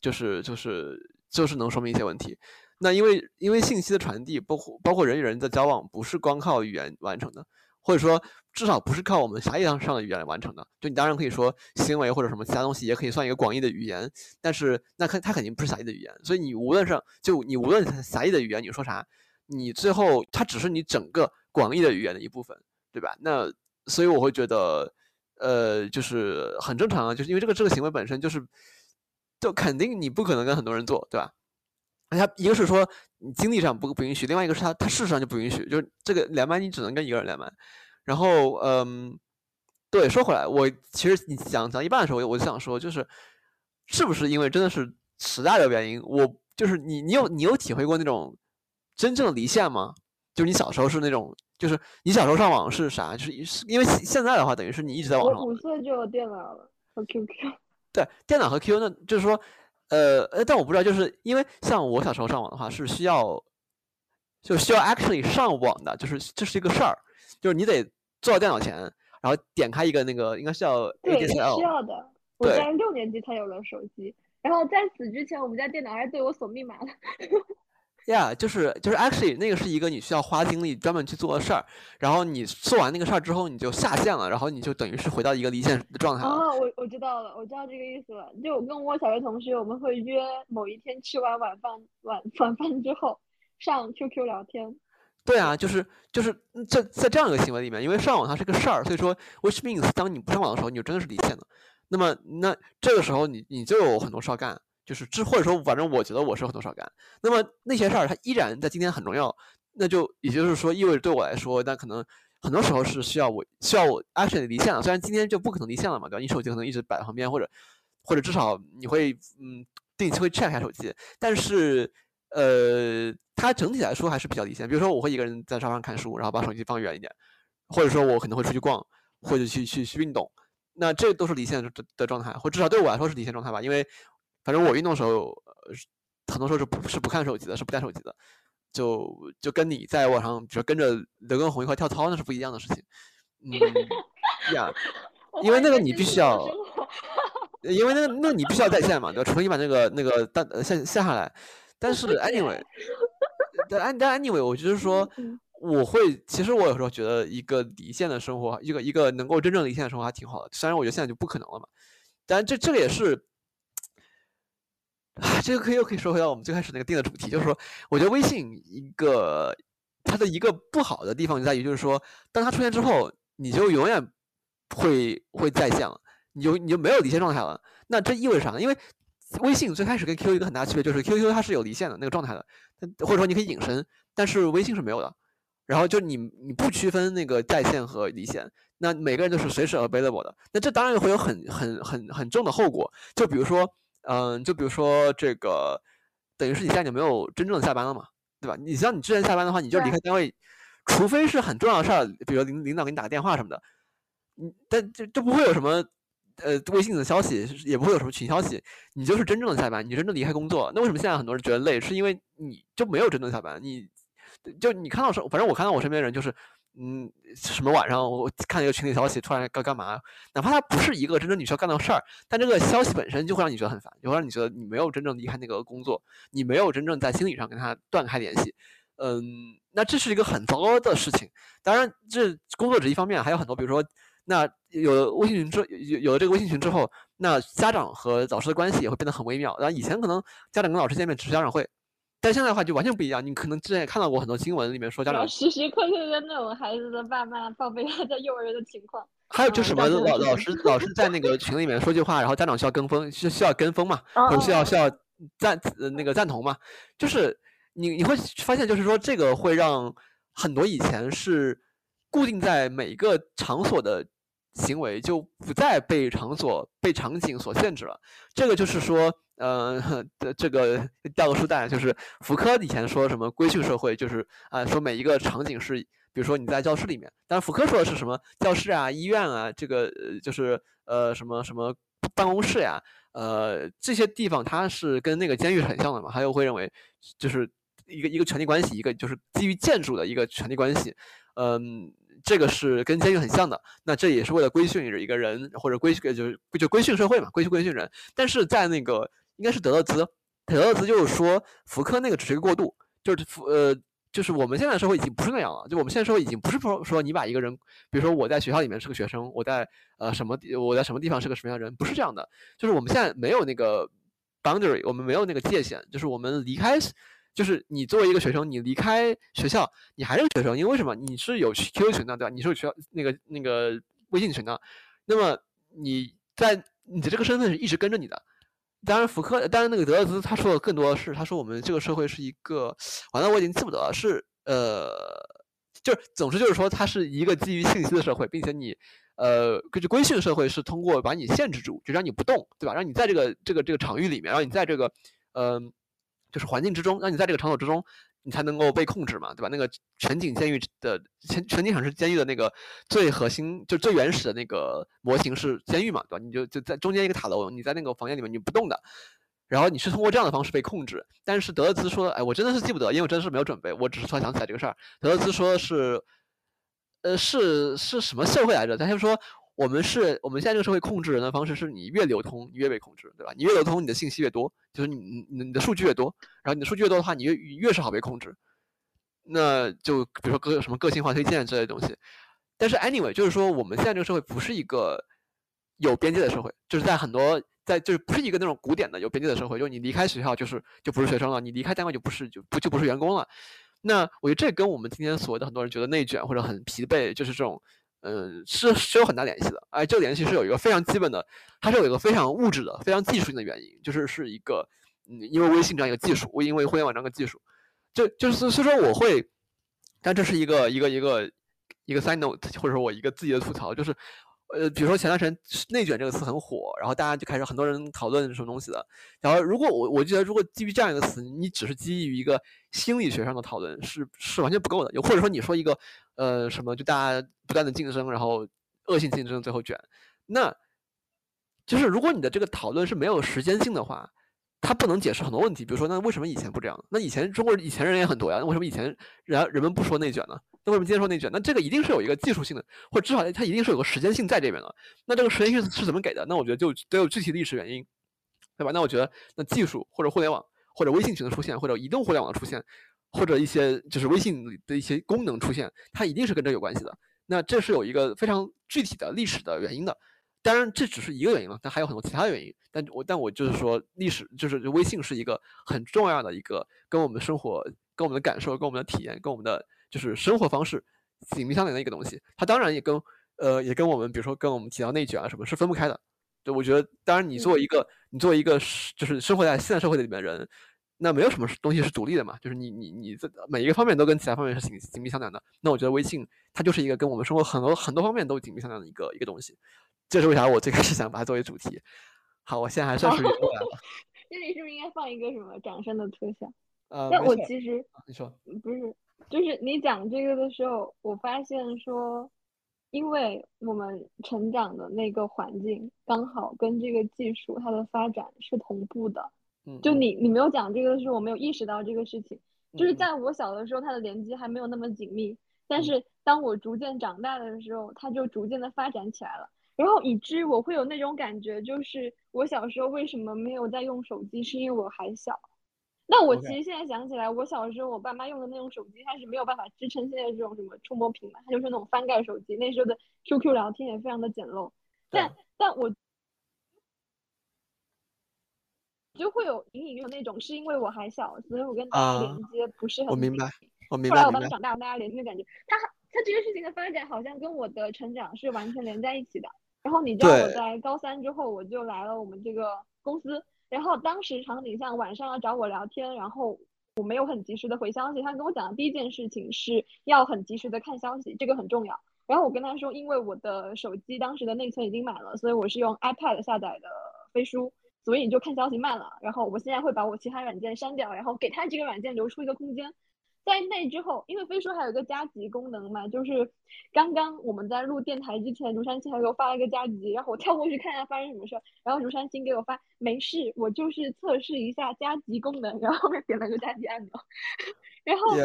就是就是就是能说明一些问题。那因为因为信息的传递，包括包括人与人的交往，不是光靠语言完成的，或者说至少不是靠我们狭义上的语言来完成的。就你当然可以说行为或者什么其他东西，也可以算一个广义的语言，但是那肯它肯定不是狭义的语言。所以你无论是就你无论狭义的语言你说啥，你最后它只是你整个广义的语言的一部分，对吧？那所以我会觉得，呃，就是很正常啊，就是因为这个这个行为本身就是。就肯定你不可能跟很多人做，对吧？他一个是说你经济上不不允许，另外一个是他他事实上就不允许，就是这个连麦你只能跟一个人连麦。然后嗯，对，说回来，我其实你讲讲一半的时候，我我就想说，就是是不是因为真的是时代的原因，我就是你你有你有体会过那种真正的离线吗？就是你小时候是那种，就是你小时候上网是啥？就是因为现在的话，等于是你一直在网上。我五岁就有电脑了和 QQ。对，电脑和 QQ，那就是说，呃呃，但我不知道，就是因为像我小时候上网的话，是需要就需要 actually 上网的，就是这是一个事儿，就是你得坐到电脑前，然后点开一个那个应该是叫 ADSL。需要的。我在六年级才有了手机，然后在此之前，我们家电脑还对我锁密码了。Yeah，就是就是 actually 那个是一个你需要花精力专门去做的事儿，然后你做完那个事儿之后，你就下线了，然后你就等于是回到一个离线的状态了。哦，我我知道了，我知道这个意思了。就我跟我小学同学，我们会约某一天吃完晚饭晚晚饭之后上 QQ 聊天。对啊，就是就是在在这样一个行为里面，因为上网它是个事儿，所以说 which means 当你不上网的时候，你就真的是离线的。那么那这个时候你你就有很多事儿干。就是这，或者说，反正我觉得我是很多少干。那么那些事儿，它依然在今天很重要。那就也就是说，意味着对我来说，那可能很多时候是需要我需要我 action 离线了。虽然今天就不可能离线了嘛，对吧？你手机可能一直摆在旁边，或者或者至少你会嗯定期会 check 一下手机。但是呃，它整体来说还是比较离线。比如说，我会一个人在沙发上看书，然后把手机放远一点，或者说我可能会出去逛，或者去去去运动。那这都是离线的的状态，或至少对我来说是离线状态吧，因为。反正我运动的时候，呃，很多时候是不是不看手机的，是不带手机的，就就跟你在网上，比如跟着刘畊宏一块跳操，那是不一样的事情。嗯，呀，<laughs> 因为那个你必须要，因为那个那你必须要在线嘛，对吧？除非你把那个那个单下下下来。但是 anyway，但但 anyway，我就是说，我会其实我有时候觉得一个离线的生活，一个一个能够真正离线的生活还挺好的。虽然我觉得现在就不可能了嘛，但这这个也是。啊，<laughs> 这个可以又可以说回到我们最开始那个定的主题，就是说，我觉得微信一个它的一个不好的地方就在于，就是说，当它出现之后，你就永远会会在线了，你就你就没有离线状态了。那这意味着啥呢？因为微信最开始跟 QQ 一个很大区别就是 QQ 它是有离线的那个状态的，或者说你可以隐身，但是微信是没有的。然后就你你不区分那个在线和离线，那每个人都是随时 available 的。那这当然会有很很很很重的后果，就比如说。嗯，就比如说这个，等于是你现在就没有真正的下班了嘛，对吧？你像你之前下班的话，你就离开单位，除非是很重要的事儿，比如领领导给你打个电话什么的，嗯，但就就不会有什么呃微信的消息，也不会有什么群消息，你就是真正的下班，你真正离开工作。那为什么现在很多人觉得累？是因为你就没有真正下班，你就你看到是，反正我看到我身边的人就是。嗯，什么晚上我看一个群里消息，突然该干嘛？哪怕它不是一个真正你需要干的事儿，但这个消息本身就会让你觉得很烦，就会让你觉得你没有真正离开那个工作，你没有真正在心理上跟他断开联系。嗯，那这是一个很糟糕的事情。当然，这工作只一方面，还有很多，比如说，那有了微信群之有有了这个微信群之后，那家长和老师的关系也会变得很微妙。然后以前可能家长跟老师见面只是家长会。但现在的话就完全不一样，你可能之前也看到过很多新闻里面说家长时时刻刻跟那种孩子的爸妈报备他在幼儿园的情况。还有就什么老老师老师在那个群里面说句话，然后家长需要跟风，需需要跟风嘛，或者需要需要赞那个赞同嘛。就是你你会发现，就是说这个会让很多以前是固定在每一个场所的行为就不再被场所被场景所限制了。这个就是说。呃，这个掉个书袋，就是福柯以前说什么规训社会，就是啊，说每一个场景是，比如说你在教室里面，但是福柯说的是什么教室啊、医院啊，这个就是呃什么什么办公室呀，呃这些地方它是跟那个监狱很像的嘛，他又会认为就是一个一个权力关系，一个就是基于建筑的一个权力关系，嗯，这个是跟监狱很像的，那这也是为了规训一个人或者规就是就规训社会嘛，规训规训人，但是在那个。应该是德勒兹，德勒兹就是说福柯那个只是一个过渡，就是福呃，就是我们现在社会已经不是那样了，就我们现在社会已经不是说说你把一个人，比如说我在学校里面是个学生，我在呃什么地我在什么地方是个什么样的人，不是这样的，就是我们现在没有那个 boundary，我们没有那个界限，就是我们离开，就是你作为一个学生，你离开学校，你还是学生，因为为什么？你是有 QQ 群的，对吧？你是有学校那个那个微信群的，那么你在你的这个身份是一直跟着你的。当然福柯，当然那个德勒兹他说的更多的是，他说我们这个社会是一个，完了我已经记不得了，是呃，就是总之就是说它是一个基于信息的社会，并且你呃根据规训社会是通过把你限制住，就让你不动，对吧？让你在这个这个这个场域里面，让你在这个嗯就是环境之中，让你在这个场所之中。你才能够被控制嘛，对吧？那个全景监狱的全全景场是监狱的那个最核心，就最原始的那个模型是监狱嘛，对吧？你就就在中间一个塔楼，你在那个房间里面你不动的，然后你是通过这样的方式被控制。但是德勒兹说，哎，我真的是记不得，因为我真的是没有准备，我只是突然想起来这个事儿。德勒兹说的是，呃，是是什么社会来着？他就说。我们是我们现在这个社会控制人的方式是你越流通，你越被控制，对吧？你越流通，你的信息越多，就是你你你的数据越多，然后你的数据越多的话，你越越是好被控制。那就比如说个什么个性化推荐之类的东西。但是 anyway，就是说我们现在这个社会不是一个有边界的社会，就是在很多在就是不是一个那种古典的有边界的社会，就是你离开学校就是就不是学生了，你离开单位就不是就不就不是员工了。那我觉得这跟我们今天所谓的很多人觉得内卷或者很疲惫，就是这种。嗯，是是有很大联系的，哎，这个联系是有一个非常基本的，它是有一个非常物质的、非常技术性的原因，就是是一个，嗯，因为微信这样一个技术，因为互联网这样一个技术，就就是所以说我会，但这是一个一个一个一个 side note，或者说我一个自己的吐槽，就是。呃，比如说前段时间“内卷”这个词很火，然后大家就开始很多人讨论什么东西的。然后如果我我觉得，如果基于这样一个词，你只是基于一个心理学上的讨论，是是完全不够的。又或者说你说一个呃什么，就大家不断的竞争，然后恶性竞争最后卷，那就是如果你的这个讨论是没有时间性的话。它不能解释很多问题，比如说，那为什么以前不这样？那以前中国以前人也很多呀，那为什么以前人人们不说内卷呢？那为什么今天说内卷？那这个一定是有一个技术性的，或者至少它一定是有个时间性在这边的。那这个时间性是怎么给的？那我觉得就得有具体的历史原因，对吧？那我觉得，那技术或者互联网或者微信群的出现，或者移动互联网的出现，或者一些就是微信的一些功能出现，它一定是跟这有关系的。那这是有一个非常具体的历史的原因的。当然，这只是一个原因了，但还有很多其他的原因。但我但我就是说，历史就是微信是一个很重要的一个跟我们的生活、跟我们的感受、跟我们的体验、跟我们的就是生活方式紧密相连的一个东西。它当然也跟呃也跟我们，比如说跟我们提到内卷啊什么，是分不开的。对，我觉得，当然你作为一个你作为一个就是生活在现代社会里面的人，那没有什么东西是独立的嘛，就是你你你这每一个方面都跟其他方面是紧紧密相连的。那我觉得微信它就是一个跟我们生活很多很多方面都紧密相连的一个一个东西。这是为啥我最开始想把它作为主题。好，我现在还算是圆过来了。<laughs> 这里是不是应该放一个什么掌声的特效？呃，那我其实你说不是，就是你讲这个的时候，我发现说，因为我们成长的那个环境刚好跟这个技术它的发展是同步的。嗯。就你你没有讲这个的时候，我没有意识到这个事情。就是在我小的时候，它的连接还没有那么紧密，但是当我逐渐长大的时候，它就逐渐的发展起来了。然后以至于我会有那种感觉，就是我小时候为什么没有在用手机，是因为我还小。那我其实现在想起来，我小时候我爸妈用的那种手机，它是没有办法支撑现在这种什么触摸屏嘛，它就是那种翻盖手机。那时候的 QQ 聊天也非常的简陋，但但我就会有隐隐有那种，是因为我还小，所以我跟大家连接不是很。我明白，我明白。后来我慢慢长大，大家连接的感觉，它它这个事情的发展好像跟我的成长是完全连在一起的。然后你知道我在高三之后我就来了我们这个公司，然后当时场景像晚上要找我聊天，然后我没有很及时的回消息，他跟我讲的第一件事情是要很及时的看消息，这个很重要。然后我跟他说，因为我的手机当时的内存已经满了，所以我是用 iPad 下载的飞书，所以你就看消息慢了。然后我现在会把我其他软件删掉，然后给他这个软件留出一个空间。在那之后，因为飞书还有一个加急功能嘛，就是刚刚我们在录电台之前，竹山青还给我发了一个加急，然后我跳过去看一下发生什么事儿，然后竹山青给我发没事，我就是测试一下加急功能，然后后面点了个加急按钮，然后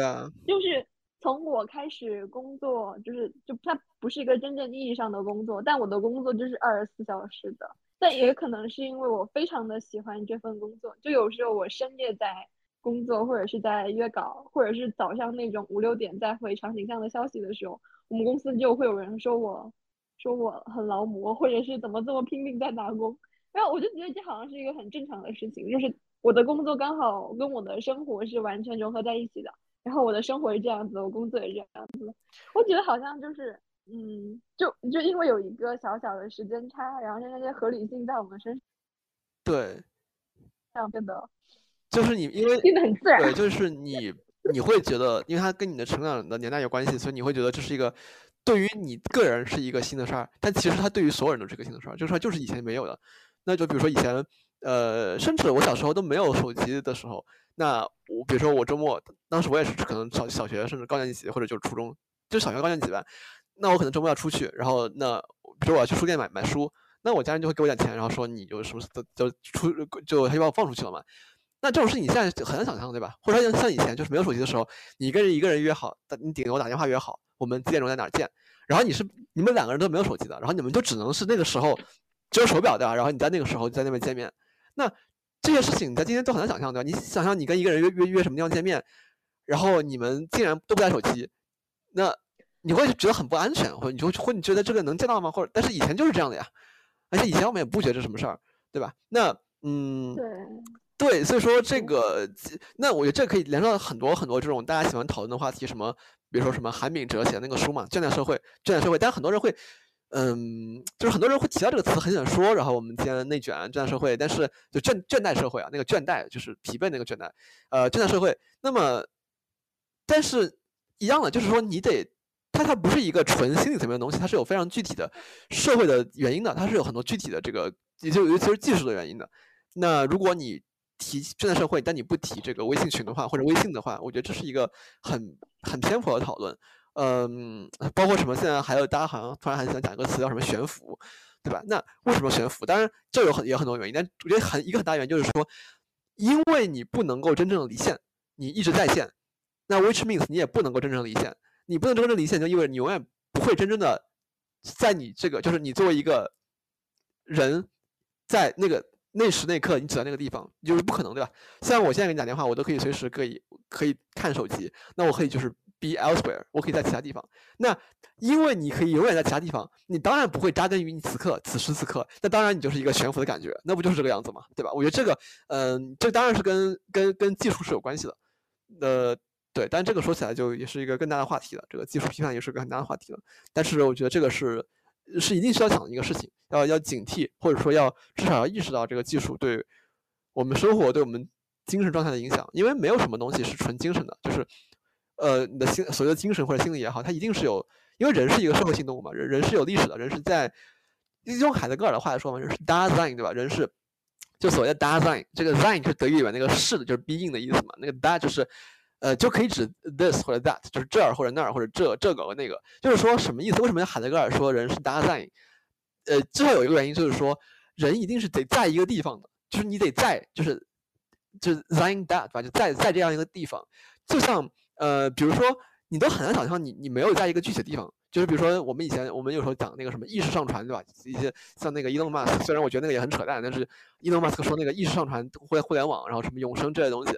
就是从我开始工作，就是就它不是一个真正意义上的工作，但我的工作就是二十四小时的，但也可能是因为我非常的喜欢这份工作，就有时候我深夜在。工作或者是在约稿，或者是早上那种五六点在回长景上的消息的时候，我们公司就会有人说我，说我很劳模，或者是怎么这么拼命在打工。然后我就觉得这好像是一个很正常的事情，就是我的工作刚好跟我的生活是完全融合在一起的。然后我的生活是这样子，我工作也是这样子。我觉得好像就是，嗯，就就因为有一个小小的时间差，然后让那些合理性在我们身上。对。象变得，就是你因为听得很自然。对，就是你你会觉得，因为它跟你的成长的年代有关系，所以你会觉得这是一个对于你个人是一个新的事儿，但其实它对于所有人都是一个新的事儿，这个事儿就是以前没有的。那就比如说以前，呃，甚至我小时候都没有手机的时候，那我比如说我周末，当时我也是可能小小学甚至高年级或者就是初中，就小学高年级吧，那我可能周末要出去，然后那比如我要去书店买买书。那我家人就会给我点钱，然后说你就什么就就出就他就把我放出去了嘛。那这种事你现在很难想象，对吧？或者说像以前就是没有手机的时候，你跟一个人约好，你顶多打电话约好，我们几点钟在哪儿见。然后你是你们两个人都没有手机的，然后你们就只能是那个时候只有手表对吧？然后你在那个时候在那边见面。那这些事情你在今天都很难想象对吧？你想象你跟一个人约约约什么地方见面，然后你们竟然都不带手机，那你会觉得很不安全，或者你就会你觉得这个能见到吗？或者但是以前就是这样的呀。而且以前我们也不觉得这什么事儿，对吧？那嗯，对对，所以说这个，那我觉得这可以连上很多很多这种大家喜欢讨论的话题，什么，比如说什么韩炳哲写的那个书嘛，《倦怠社会》，倦怠社会，但很多人会，嗯，就是很多人会提到这个词，很想说，然后我们今天内卷倦怠社会，但是就倦倦怠社会啊，那个倦怠就是疲惫那个倦怠，呃，倦怠社会，那么，但是一样的，就是说你得。它它不是一个纯心理层面的东西，它是有非常具体的社会的原因的，它是有很多具体的这个，也就尤其是技术的原因的。那如果你提现代社会，但你不提这个微信群的话，或者微信的话，我觉得这是一个很很偏颇的讨论。嗯，包括什么？现在还有大家好像突然还想讲一个词叫什么悬浮，对吧？那为什么悬浮？当然这有很也有很多原因，但我觉得很一个很大原因就是说，因为你不能够真正的离线，你一直在线，那 which means 你也不能够真正离线。你不能真正离线，就意味着你永远不会真正的在你这个，就是你作为一个人，在那个那时那刻，你只在那个地方，就是不可能，对吧？像我现在给你打电话，我都可以随时可以可以看手机，那我可以就是 be elsewhere，我可以在其他地方。那因为你可以永远在其他地方，你当然不会扎根于你此刻此时此刻，那当然你就是一个悬浮的感觉，那不就是这个样子吗？对吧？我觉得这个，嗯，这当然是跟跟跟技术是有关系的，呃。对，但这个说起来就也是一个更大的话题了。这个技术批判也是个很大的话题了。但是我觉得这个是是一定需要讲的一个事情，要要警惕，或者说要至少要意识到这个技术对我们生活、对我们精神状态的影响。因为没有什么东西是纯精神的，就是呃你的心所谓的精神或者心理也好，它一定是有，因为人是一个社会性动物嘛，人人是有历史的，人是在用海德格尔的话来说嘛，人是 Dasein 对吧？人是就所谓的 Dasein，这个 Sein 就是德语里面那个是的，就是 being 的意思嘛，那个 Da 就是。呃，就可以指 this 或者 that，就是这儿或者那儿或者这这个和那个，就是说什么意思？为什么海德格尔说人是 design？呃，至少有一个原因，就是说人一定是得在一个地方的，就是你得在，就是就是 sein that 吧，就在在这样一个地方。就像呃，比如说你都很难想象你你没有在一个具体的地方，就是比如说我们以前我们有时候讲那个什么意识上传，对吧？一些像那个 Elon Musk，虽然我觉得那个也很扯淡，但是 Elon Musk 说那个意识上传互互联网，然后什么永生这些东西。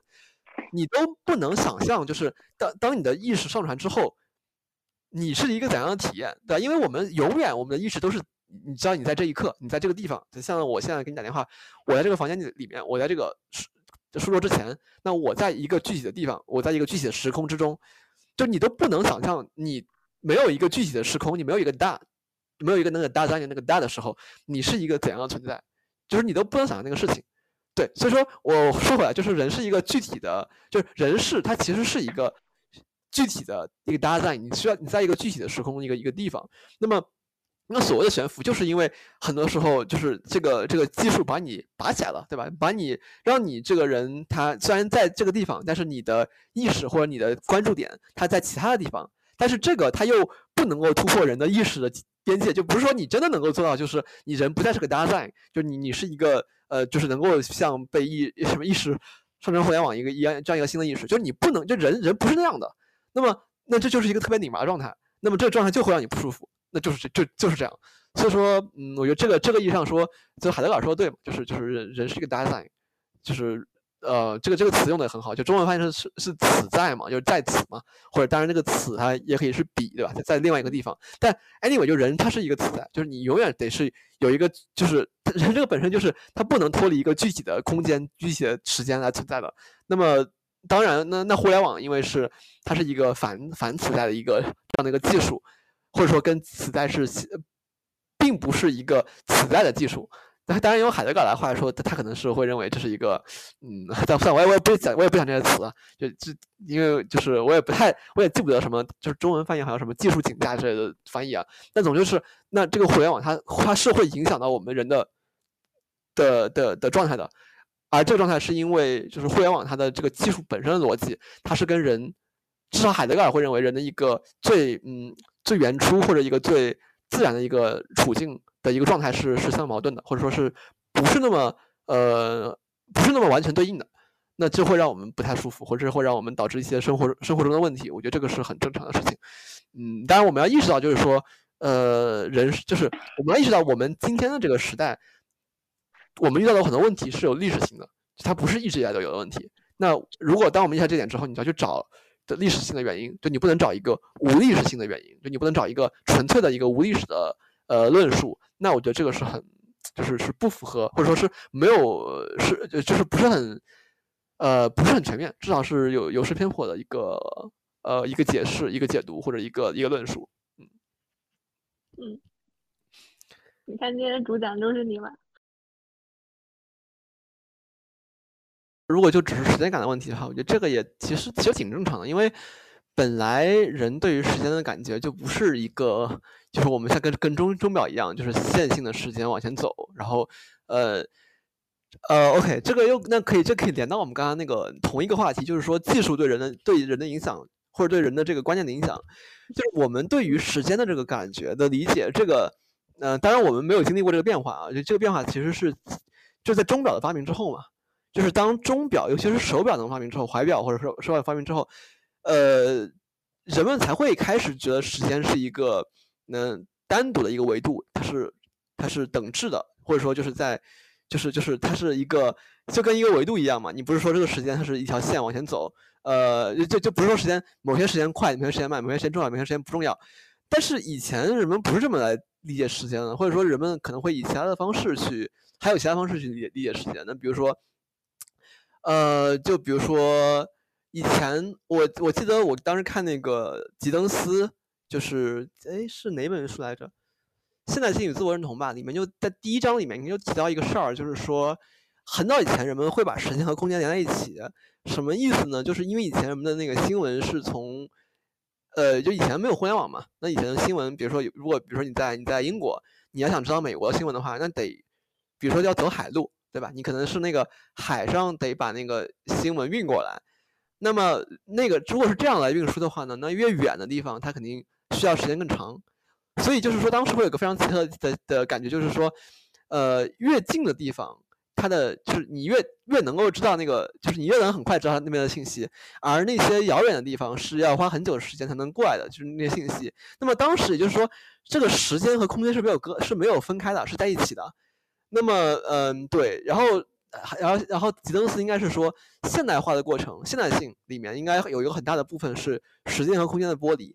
你都不能想象，就是当当你的意识上传之后，你是一个怎样的体验，对吧？因为我们永远我们的意识都是，你知道你在这一刻，你在这个地方，就像我现在给你打电话，我在这个房间里里面，我在这个书书桌之前，那我在一个具体的地方，我在一个具体的时空之中，就你都不能想象，你没有一个具体的时空，你没有一个大，没有一个那个大三的那个大的时候，你是一个怎样的存在，就是你都不能想象那个事情。对，所以说我说回来，就是人是一个具体的，就是人是它其实是一个具体的一个搭载，你需要你在一个具体的时空一个一个地方。那么，那所谓的悬浮，就是因为很多时候就是这个这个技术把你拔起来了，对吧？把你让你这个人他虽然在这个地方，但是你的意识或者你的关注点他在其他的地方，但是这个他又不能够突破人的意识的边界，就不是说你真的能够做到，就是你人不再是个搭载，就你你是一个。呃，就是能够像被意 <laughs> 什么意识上升互联网一个一样这样一个新的意识，就是你不能就人人不是那样的，那么那这就是一个特别拧巴的状态，那么这状态就会让你不舒服，那就是就就是这样。所以说，嗯，我觉得这个这个意义上说，就海德格尔说的对嘛，就是就是人人是一个 design，就是。呃，这个这个词用的很好，就中文翻译成是是此在嘛，就是在此嘛，或者当然那个此它也可以是彼，对吧？在另外一个地方，但 anyway 就人他是一个此在，就是你永远得是有一个，就是人这个本身就是它不能脱离一个具体的空间、具体的时间来存在的。那么当然，那那互联网因为是它是一个反反此在的一个这样的一个技术，或者说跟此在是并不是一个此在的技术。那当然用海德格尔来话来说，他可能是会认为这是一个，嗯，但算我也我也不讲，我也不讲这些词，就就因为就是我也不太，我也记不得什么，就是中文翻译还有什么技术请假之类的翻译啊。但总就是，那这个互联网它它是会影响到我们人的的的的状态的，而这个状态是因为就是互联网它的这个技术本身的逻辑，它是跟人，至少海德格尔会认为人的一个最嗯最原初或者一个最自然的一个处境。的一个状态是是相矛盾的，或者说是不是那么呃不是那么完全对应的，那就会让我们不太舒服，或者是会让我们导致一些生活生活中的问题。我觉得这个是很正常的事情。嗯，当然我们要意识到，就是说呃人就是我们要意识到，我们今天的这个时代，我们遇到的很多问题是有历史性的，它不是一直以来都有的问题。那如果当我们意识到这点之后，你就要去找历史性的原因，就你不能找一个无历史性的原因，就你不能找一个纯粹的一个无历史的呃论述。那我觉得这个是很，就是是不符合，或者说是没有是就是不是很，呃不是很全面，至少是有有失偏颇的一个呃一个解释、一个解读或者一个一个论述。嗯嗯，你看今天主讲就是你吧。如果就只是时间感的问题的话，我觉得这个也其实其实挺正常的，因为。本来人对于时间的感觉就不是一个，就是我们像跟跟钟钟表一样，就是线性的时间往前走。然后，呃，呃，OK，这个又那可以，这可以连到我们刚刚那个同一个话题，就是说技术对人的对人的影响，或者对人的这个观念的影响，就是我们对于时间的这个感觉的理解。这个，呃，当然我们没有经历过这个变化啊，就这个变化其实是就在钟表的发明之后嘛，就是当钟表，尤其是手表能发明之后，怀表或者说手表发明之后。呃，人们才会开始觉得时间是一个能单独的一个维度，它是它是等质的，或者说就是在就是就是它是一个就跟一个维度一样嘛。你不是说这个时间它是一条线往前走，呃，就就不是说时间某些时间快，某些时间慢，某些时间重要，某些时间不重要。但是以前人们不是这么来理解时间的，或者说人们可能会以其他的方式去，还有其他方式去理理解时间。那比如说，呃，就比如说。以前我我记得我当时看那个吉登斯，就是哎是哪本书来着？现代性与自我认同吧，里面就在第一章里面，你就提到一个事儿，就是说很早以前人们会把时间和空间连在一起，什么意思呢？就是因为以前人们的那个新闻是从，呃，就以前没有互联网嘛，那以前的新闻，比如说如果比如说你在你在英国，你要想知道美国的新闻的话，那得比如说要走海路，对吧？你可能是那个海上得把那个新闻运过来。那么那个如果是这样来运输的话呢，那越远的地方它肯定需要时间更长，所以就是说当时会有个非常奇特的的感觉，就是说，呃，越近的地方，它的就是你越越能够知道那个，就是你越能很快知道它那边的信息，而那些遥远的地方是要花很久时间才能过来的，就是那些信息。那么当时也就是说，这个时间和空间是没有隔是没有分开的，是在一起的。那么嗯，对，然后。然后，然后吉登斯应该是说，现代化的过程，现代性里面应该有一个很大的部分是时间和空间的剥离，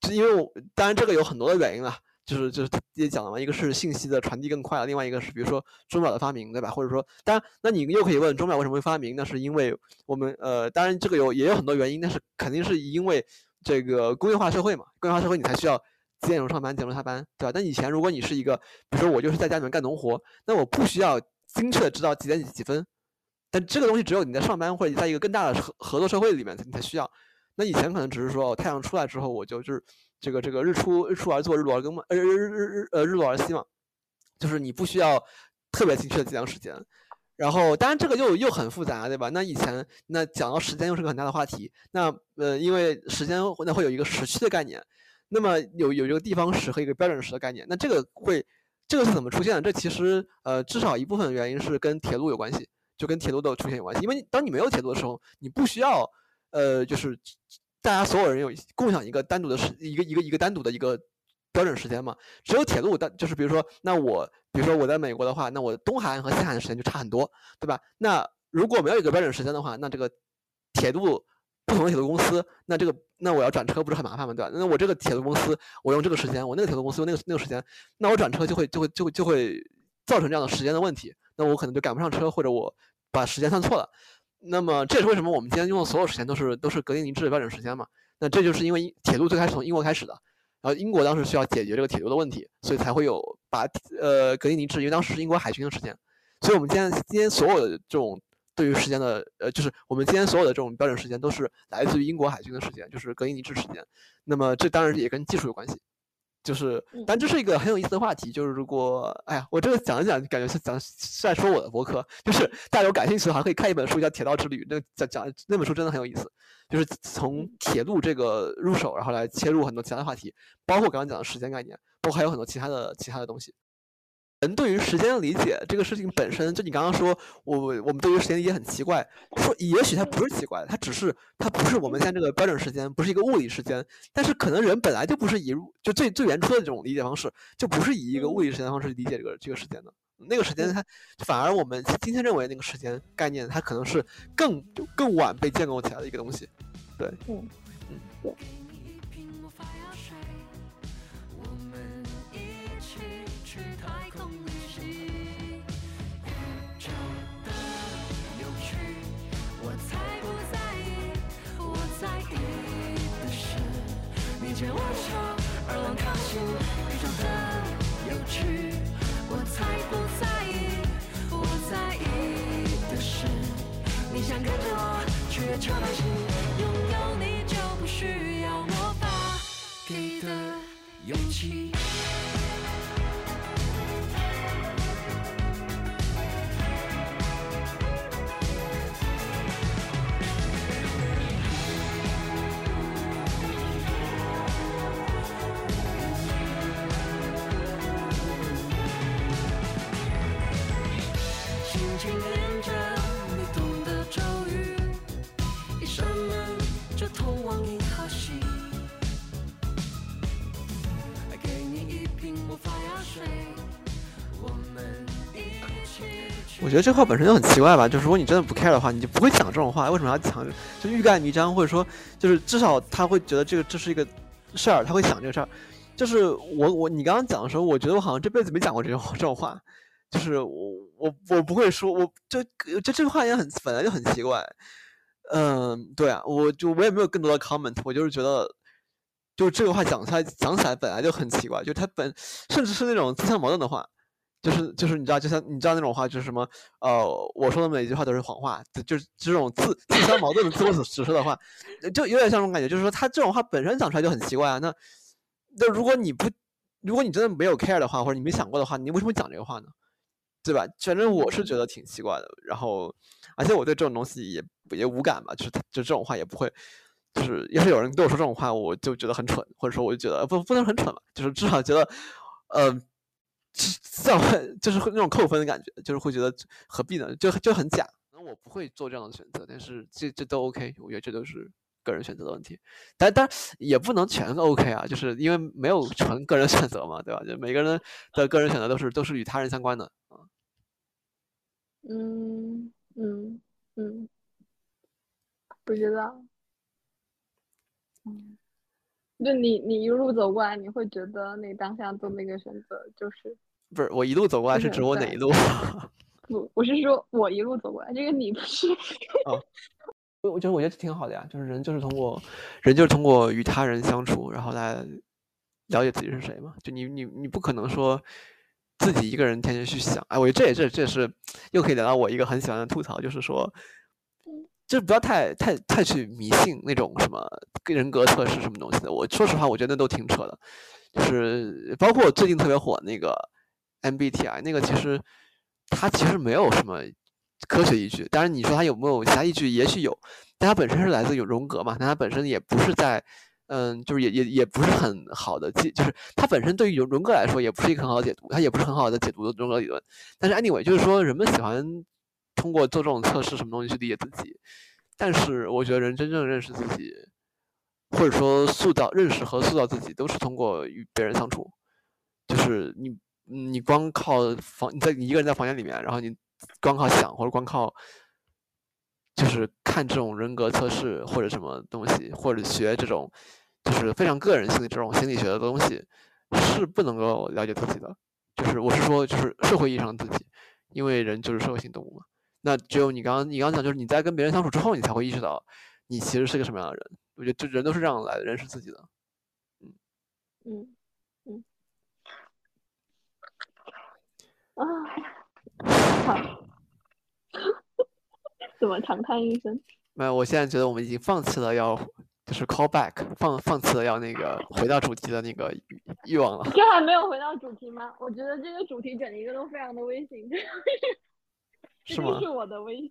就因为当然这个有很多的原因了，就是就是也讲了嘛，一个是信息的传递更快了，另外一个是比如说钟表的发明，对吧？或者说，当然，那你又可以问钟表为什么会发明？那是因为我们呃，当然这个有也有很多原因，但是肯定是因为这个工业化社会嘛，工业化社会你才需要几点钟上班，几点钟下班，对吧？但以前如果你是一个，比如说我就是在家里面干农活，那我不需要。精确的知道几点几几分，但这个东西只有你在上班或者在一个更大的合合作社会里面你才需要。那以前可能只是说，太阳出来之后，我就就是这个这个日出日出而作，日落而更，呃日日日日呃日落而息嘛，就是你不需要特别精确的计量时间。然后当然这个又又很复杂，对吧？那以前那讲到时间又是个很大的话题。那呃因为时间那会有一个时区的概念，那么有有一个地方时和一个标准时的概念，那这个会。这个是怎么出现的？这其实呃，至少一部分原因是跟铁路有关系，就跟铁路的出现有关系。因为当你没有铁路的时候，你不需要呃，就是大家所有人有共享一个单独的时一个一个一个单独的一个标准时间嘛。只有铁路，但就是比如说，那我比如说我在美国的话，那我东海岸和西海岸的时间就差很多，对吧？那如果没有一个标准时间的话，那这个铁路。不同的铁路公司，那这个那我要转车不是很麻烦吗？对吧？那我这个铁路公司我用这个时间，我那个铁路公司用那个那个时间，那我转车就会就会就会就会造成这样的时间的问题，那我可能就赶不上车，或者我把时间算错了。那么这也是为什么我们今天用的所有时间都是都是格林尼治标准时间嘛？那这就是因为铁路最开始从英国开始的，然后英国当时需要解决这个铁路的问题，所以才会有把。呃格林尼治，因为当时是英国海军的时间，所以我们今天今天所有的这种对于时间的呃，就是我们今天所有的这种标准时间都是来自于英国海军的时间，就是格林尼治时间。那么这当然也跟技术有关系。就是，但这是一个很有意思的话题。就是如果，哎呀，我这个讲一讲，感觉是讲是在说我的博客。就是大家有感兴趣的话，可以看一本书叫《铁道之旅》，那讲讲那本书真的很有意思。就是从铁路这个入手，然后来切入很多其他的话题，包括刚刚讲的时间概念，包括还有很多其他的其他的东西。人对于时间的理解这个事情本身，就你刚刚说，我我们对于时间理解很奇怪，说也许它不是奇怪，它只是它不是我们现在这个标准时间，不是一个物理时间，但是可能人本来就不是以就最最原初的这种理解方式，就不是以一个物理时间方式理解这个这个时间的，那个时间它反而我们今天认为那个时间概念，它可能是更更晚被建构起来的一个东西，对，嗯嗯。对。牵我手，耳朗靠近，宇宙的有趣，我才不在意。我在意的是，你想跟着我去月球旅行，我觉得这话本身就很奇怪吧，就是如果你真的不 care 的话，你就不会讲这种话，为什么要讲？<laughs> 就欲盖弥彰，或者说，就是至少他会觉得这个这是一个事儿，他会想这个事儿。就是我我你刚刚讲的时候，我觉得我好像这辈子没讲过这种这种话，就是我我我不会说，我就就这个话也很本来就很奇怪。嗯，对啊，我就我也没有更多的 comment，我就是觉得，就这个话讲出来讲起来本来就很奇怪，就他本甚至是那种自相矛盾的话。就是就是你知道，就像你知道那种话，就是什么呃，我说的每一句话都是谎话，就是这种自自相矛盾的自我指示的话，就有点像这种感觉，就是说他这种话本身讲出来就很奇怪啊。那那如果你不，如果你真的没有 care 的话，或者你没想过的话，你为什么讲这个话呢？对吧？反正我是觉得挺奇怪的。然后，而且我对这种东西也也无感吧，就是就这种话也不会，就是要是有人对我说这种话，我就觉得很蠢，或者说我就觉得不不能很蠢吧，就是至少觉得呃。这样会就是会那种扣分的感觉，就是会觉得何必呢？就就很假。那我不会做这样的选择，但是这这都 OK。我觉得这都是个人选择的问题。但但也不能全 OK 啊，就是因为没有纯个人 <laughs> 选择嘛，对吧？就每个人的个人选择都是都是与他人相关的啊。嗯嗯嗯，不知道。嗯，就你你一路走过来，你会觉得你当下做那个选择就是。不是我一路走过来是指我哪一路？<laughs> 不，我是说我一路走过来，这个你不是。哦，我我觉得我觉得挺好的呀，就是人就是通过人就是通过与他人相处，然后来了解自己是谁嘛。就你你你不可能说自己一个人天天去想。哎，我觉得这也这这是又可以聊到我一个很喜欢的吐槽，就是说，就不要太太太去迷信那种什么人格测试什么东西的。我说实话，我觉得那都挺扯的，就是包括最近特别火那个。MBTI 那个其实它其实没有什么科学依据，当然你说它有没有其他依据，也许有，但它本身是来自于荣格嘛，但它本身也不是在，嗯，就是也也也不是很好的解，就是它本身对于荣格来说也不是一个很好的解读，它也不是很好的解读的荣格理论。但是 anyway，就是说人们喜欢通过做这种测试什么东西去理解自己，但是我觉得人真正认识自己，或者说塑造认识和塑造自己，都是通过与别人相处，就是你。你光靠房你在你一个人在房间里面，然后你光靠想或者光靠就是看这种人格测试或者什么东西，或者学这种就是非常个人性的这种心理学的东西，是不能够了解自己的。就是我是说，就是社会意义上的自己，因为人就是社会性动物嘛。那只有你刚刚你刚刚讲，就是你在跟别人相处之后，你才会意识到你其实是个什么样的人。我觉得这人都是这样来的，人是自己的。嗯嗯嗯。啊，好，<laughs> 怎么长叹一声？没有，我现在觉得我们已经放弃了要就是 call back，放放弃了要那个回到主题的那个欲欲望了。这还没有回到主题吗？我觉得这个主题整一个都非常的微型，<laughs> <laughs> 是吗？是我的微信。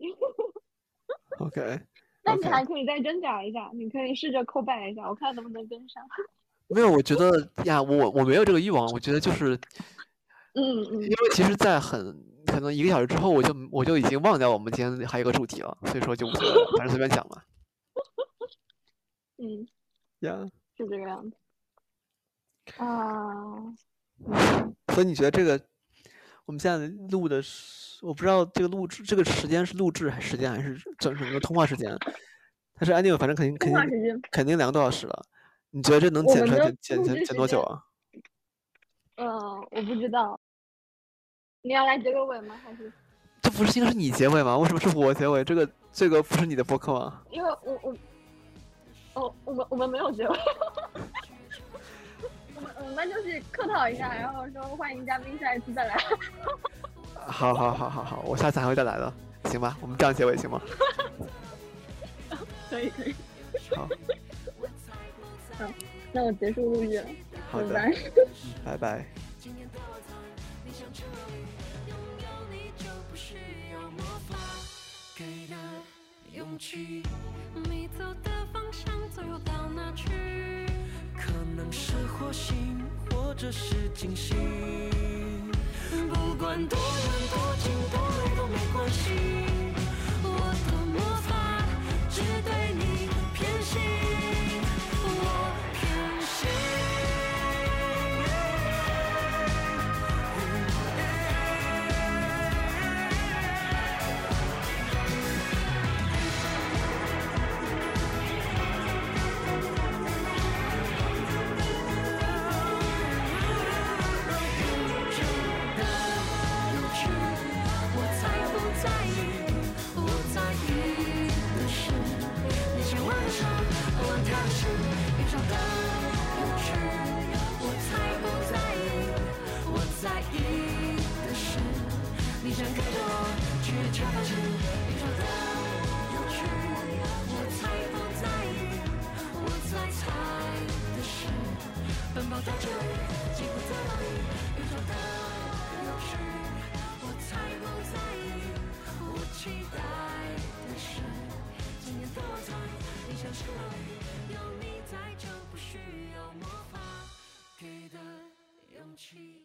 <laughs> OK，<laughs> 那你还可以再挣扎一下，你可以试着 call back 一下，我看能不能跟上。没有，我觉得呀，我我没有这个欲望，我觉得就是，嗯嗯，因为其实，在很可能一个小时之后，我就我就已经忘掉我们今天还有个主题了，所以说就无所谓，反正随便讲嘛。嗯，呀，是这个样子。啊，所以你觉得这个我们现在录的是，我不知道这个录制这个时间是录制还是时间还是整整个通话时间？但是 anyway，反正肯定肯定肯定两个多小时了。你觉得这能剪出来剪剪剪多久啊？嗯，我不知道。你要来结个尾吗？还是？这不是应该是你结尾吗？为什么是我结尾？这个这个不是你的播客吗？因为我我哦，我们我们没有结尾。<laughs> 我们我们就是客套一下，然后说欢迎嘉宾下一次再来。好好好好好，我下次还会再来的，行吧？我们这样结尾行吗？<laughs> 可以可以。好。好，那我结束录音了。好的，拜拜。可能是火星，或者是金星。不管多远多近多累都没关系。我的魔法只对你偏心。在这里，幸福在哪里？宇宙的钥匙，我才不在意。我期待的是，今天的我在，你想是哪里？有你在就不需要魔法给的勇气。